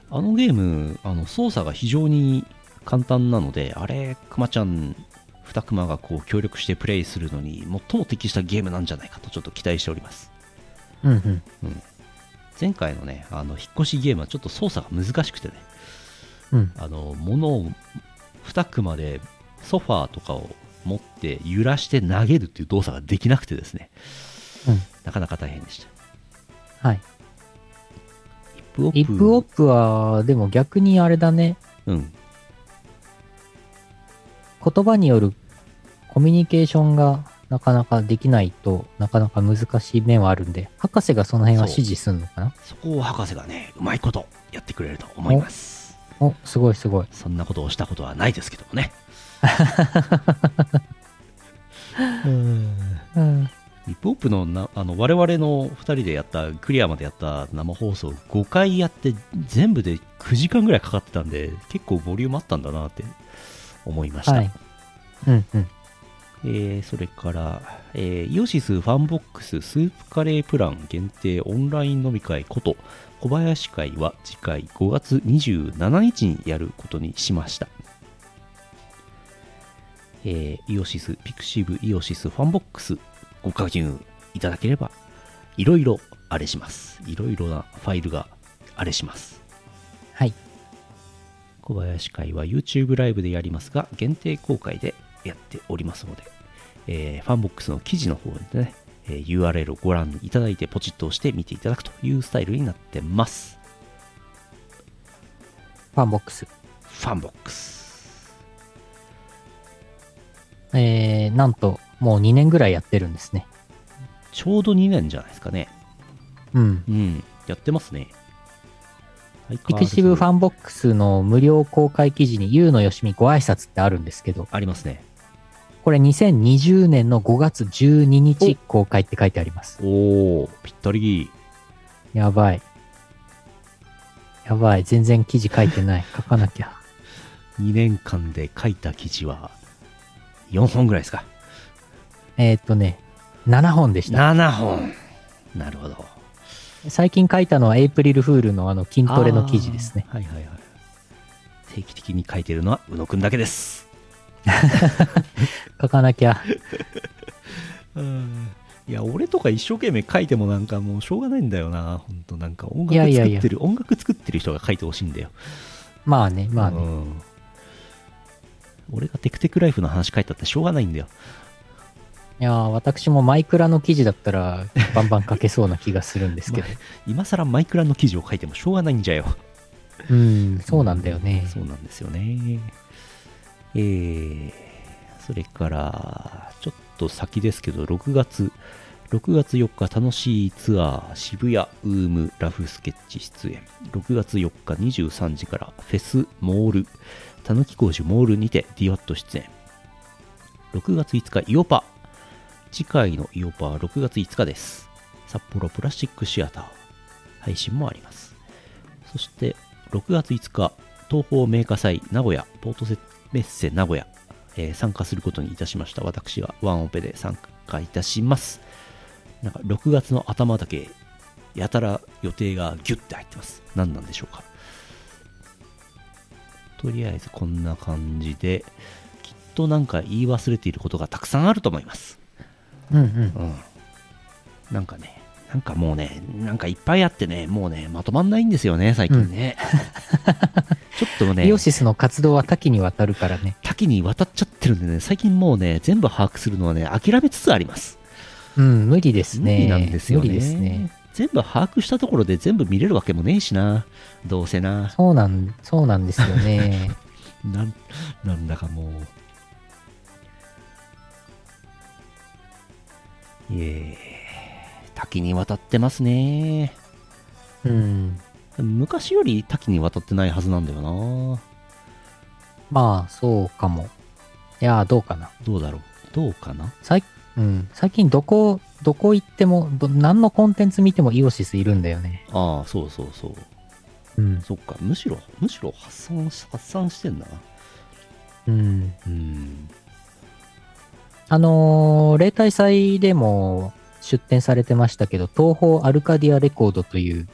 あのゲーム、あの操作が非常に簡単なので、あれ、くまちゃん、二クマがこう協力してプレイするのに最も適したゲームなんじゃないかとちょっと期待しております。うんうん。前回のね、あの引っ越しゲームはちょっと操作が難しくてね、うん。あの物を2熊でソファーとかを持って揺らして投げるっていう動作ができなくてですね、うんなかなか大変でした。はい。イップオップイップオップは、でも逆にあれだね。うん。言葉によるコミュニケーションがなかなかできないとなかなか難しい面はあるんで、博士がその辺は指示するのかな？そこを博士がね、うまいことやってくれると思います。お、すごいすごい。そんなことをしたことはないですけどもね。うん。ヒップホップのなあの我々の2人でやったクリアまでやった生放送5回やって全部で9時間ぐらいかかってたんで結構ボリュームあったんだなって思いました、はい。うんうん。えーそれから、えーイオシスファンボックススープカレープラン限定オンライン飲み会こと小林会は次回5月27日にやることにしましたえー IOSYS pixiv IOSYS FANBOX ご加入いただければいろいろあれしますいろいろなファイルがあれしますはい。小林会は YouTube ライブでやりますが限定公開でやっておりますので、えーファンボックスの記事の方でね、えー URL をご覧いただいてポチッと押して見ていただくというスタイルになってますファンボックス。ファンボックスえー、なんと、もう2年ぐらいやってるんですね。ちょうど2年じゃないですかねうん。うん。やってますね。 pixiv FANBOX の無料公開記事に、ゆうのよしみご挨拶ってあるんですけど、ありますね。これ2020年の5月12日公開って書いてあります。おー、ぴったり。やばい。やばい。全然記事書いてない。書かなきゃ。2年間で書いた記事は4本ぐらいですか。えーっとね、7本でした。7本。なるほど。最近書いたのはエイプリルフールのあの筋トレの記事ですね。はいはいはい。定期的に書いてるのは宇野くんだけです。書かなきゃ。いや、俺とか一生懸命書いてもなんかもうしょうがないんだよな。ほんとなんか音楽いやいやいや作ってる、音楽作ってる人が書いてほしいんだよ。まあね、まあね。うん俺がテクテクライフの話書いたってしょうがないんだよ。いやー私もマイクラの記事だったらバンバン書けそうな気がするんですけど。今更マイクラの記事を書いてもしょうがないんじゃよ。うん、そうなんだよね。そうなんですよね。えー、それから、ちょっと先ですけど、6月、6月4日、楽しいツアー、渋谷、ウーム、ラフスケッチ出演。6月4日23時から、フェス、モール、たぬき工事モールにて DWAT 出演。6月5日、イオパ。次回のイオパは6月5日です。札幌プラスチックシアター。配信もあります。そして、6月5日、東方メーカー祭名古屋、ポートセメッセ名古屋、えー参加することにいたしました。私がワンオペで参加いたします。なんか6月の頭だけ、やたら予定がギュッて入ってます。何なんでしょうか。とりあえずこんな感じで、きっとなんか言い忘れていることがたくさんあると思います。うんうん。うん。なんかね、なんかもうね、なんかいっぱいあってね、もうね、まとまんないんですよね、最近ね。ちょっとねイ、オシスの活動は多岐にわたるからね。多岐にわたっちゃってるんでね、最近もうね、全部把握するのはね、諦めつつあります。うん、無理ですね。無理なんですよね。無理ですね。全部把握したところで全部見れるわけもねえしな。どうせな。そうなん、そうなんですよね。なん、なんだかもう。いえ、多岐にわたってますね。うん。昔より多岐にわたってないはずなんだよな。まあ、そうかも。いやー、どうかな。どうだろう。どうかな？最うん、最近どこ、どこ行っても、ど何のコンテンツ見てもイオシスいるんだよね。ああ、そうそうそう。うん。そっか、むしろ、むしろ発散し、発散してんだな。うん。うん。あのー例大祭でも出展されてましたけど、東方アルカディアレコードという。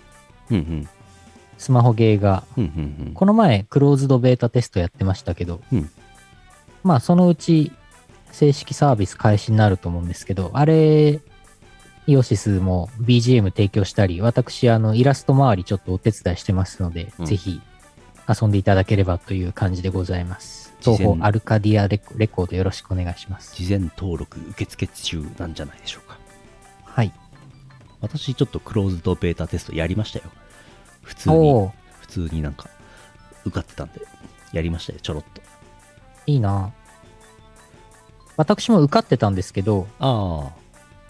スマホゲーが、うんうんうん。この前クローズドベータテストやってましたけど、うんまあそのうち正式サービス開始になると思うんですけど、あれ、イオシスも BGM 提供したり、私あのイラスト周りちょっとお手伝いしてますので、うんぜひ遊んでいただければという感じでございます。東方アルカディアレコレコードよろしくお願いします。事前登録受付中なんじゃないでしょうか。はい。私ちょっとクローズドベータテストやりましたよ。普通に、普通になんか受かってたんで、やりましたよ、ちょろっと。いいな私も受かってたんですけど、あ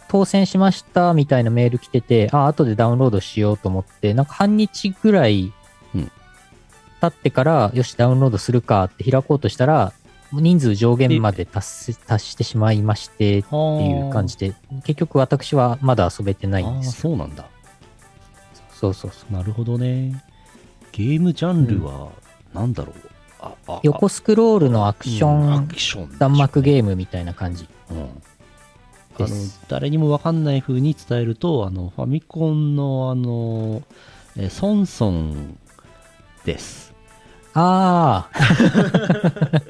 当選しましたみたいなメール来てて、あ、後でダウンロードしようと思って、なんか半日ぐらいうん経ってから、よし、ダウンロードするかって開こうとしたら、人数上限まで達し達してしまいましてっていう感じで、結局私はまだ遊べてないんです。そうなんだ。そうそうそう。なるほどね。ゲームジャンルは、なんだろう。あああ横スクロールのアクショうんアンクション弾幕ゲームみたいな感じ。うん、あのです誰にもわかんない風に伝えるとあのファミコンのあの、えーソンソンですああ、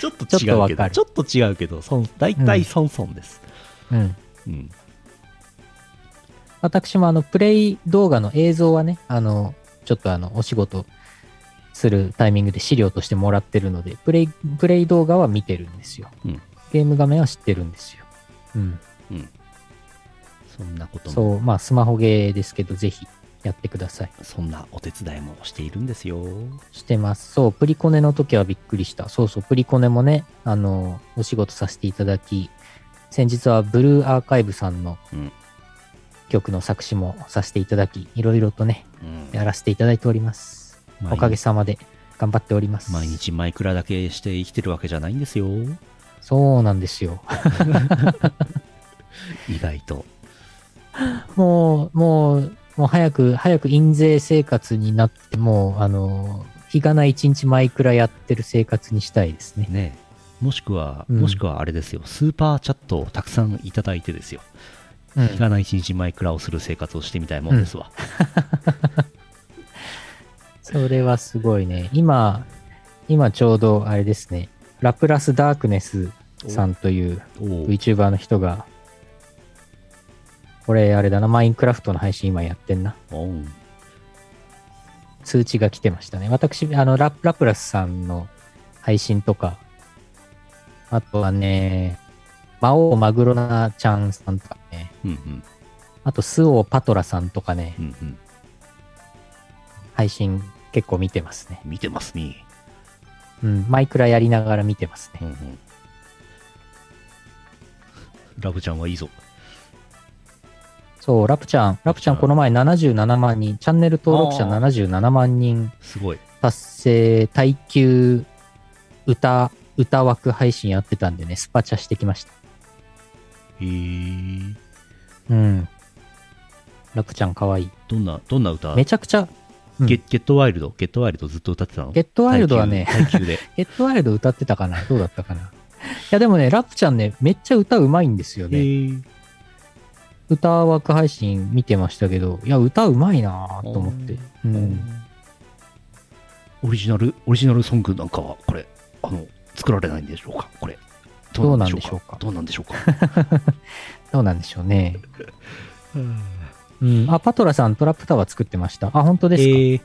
ちょっと違うけどちょっと違うけどソン大体ソンソンです、うん。うん。私もあの、プレイ動画の映像はね、あの、ちょっとあの、お仕事するタイミングで資料としてもらってるので、プレイ、プレイ動画は見てるんですよ。うん。ゲーム画面は知ってるんですよ。うん。そんなことも。そう、まあ、スマホゲーですけど、ぜひやってください。そんなお手伝いもしているんですよしてます。そう、プリコネの時はびっくりした。そうそう、プリコネもね、あの、お仕事させていただき、先日はブルーアーカイブさんの、うん曲の作詞もさせていただき、いろいろとね、うんやらせていただいております。毎おかげさまで頑張っております。毎日マイクラだけして生きてるわけじゃないんですよ。そうなんですよ。意外と。もう、もう、もう早く、早く印税生活になって、もう、あの、日がない一日マイクラやってる生活にしたいですね。ねもしくは、うんもしくはあれですよ、スーパーチャットをたくさんいただいてですよ。うん日がな一日マイクラをする生活をしてみたいもんですわ。それはすごいね。今、今ちょうどあれですね。ラプラスダークネスさんという VTuber の人が、これあれだな、マインクラフトの配信今やってんな。おう通知が来てましたね。私、あの、ラプラスさんの配信とか、あとはね、魔王マグロナちゃんさんとかね、うんうんあとスオパトラさんとかね、うんうん配信結構見てますね。見てますね。うん、マイクラやりながら見てますね。うんうんラブちゃんはいいぞ。そう、ラプちゃん、ラプちゃんこの前77万人、チャンネル登録者あー77万人すごい。達成、耐久歌、歌枠配信やってたんでね、スパチャしてきました。へーうん。ラプちゃんかわいい。どんな、どんな歌？めちゃくちゃ、うんゲゲットワイルド？ゲットワイルドずっと歌ってたの？ゲットワイルドはね、耐久耐久で。ゲットワイルド歌ってたかな？どうだったかな？いやでもね、ラプちゃんね、めっちゃ歌うまいんですよへね。ー歌枠配信見てましたけど、いや、歌うまいなと思って。うん。オリジナル、オリジナルソングなんかは、これ、あの、作られないんでしょうか？これ。どうなんでしょうか？どうなんでしょうか？どうなんでしょうね。うん。あ、パトラさん、トラップタワー作ってました？あ、本当ですか？えー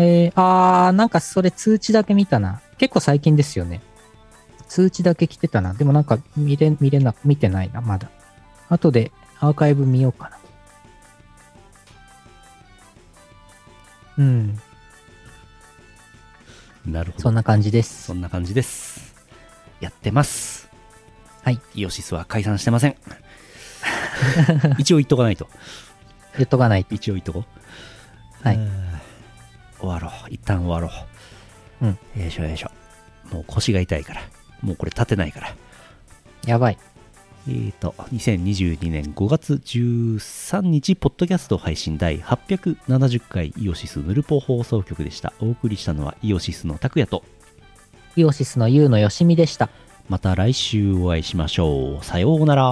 えー、あー、なんかそれ通知だけ見たな。結構最近ですよね。通知だけ来てたな。でもなんか見れ、見れな、見てないな、まだ。後でアーカイブ見ようかな。うん。なるほど。そんな感じですそ。んな感じです。やってます。はい。イオシスは解散してません。一応言っとかないと。言っとかないと。一応言っとこう。はいうん。終わろう。一旦終わろう。うん。よいしょよいしょ。もう腰が痛いから。もうこれ立てないから。やばい。えーと、2022年5月13日、ポッドキャスト配信第870回イオシスヌルポ放送局でした。お送りしたのはイオシスの拓也と、イオシスのユウのよしみでした。また来週お会いしましょう。さようなら。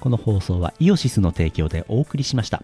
この放送はイオシスの提供でお送りしました。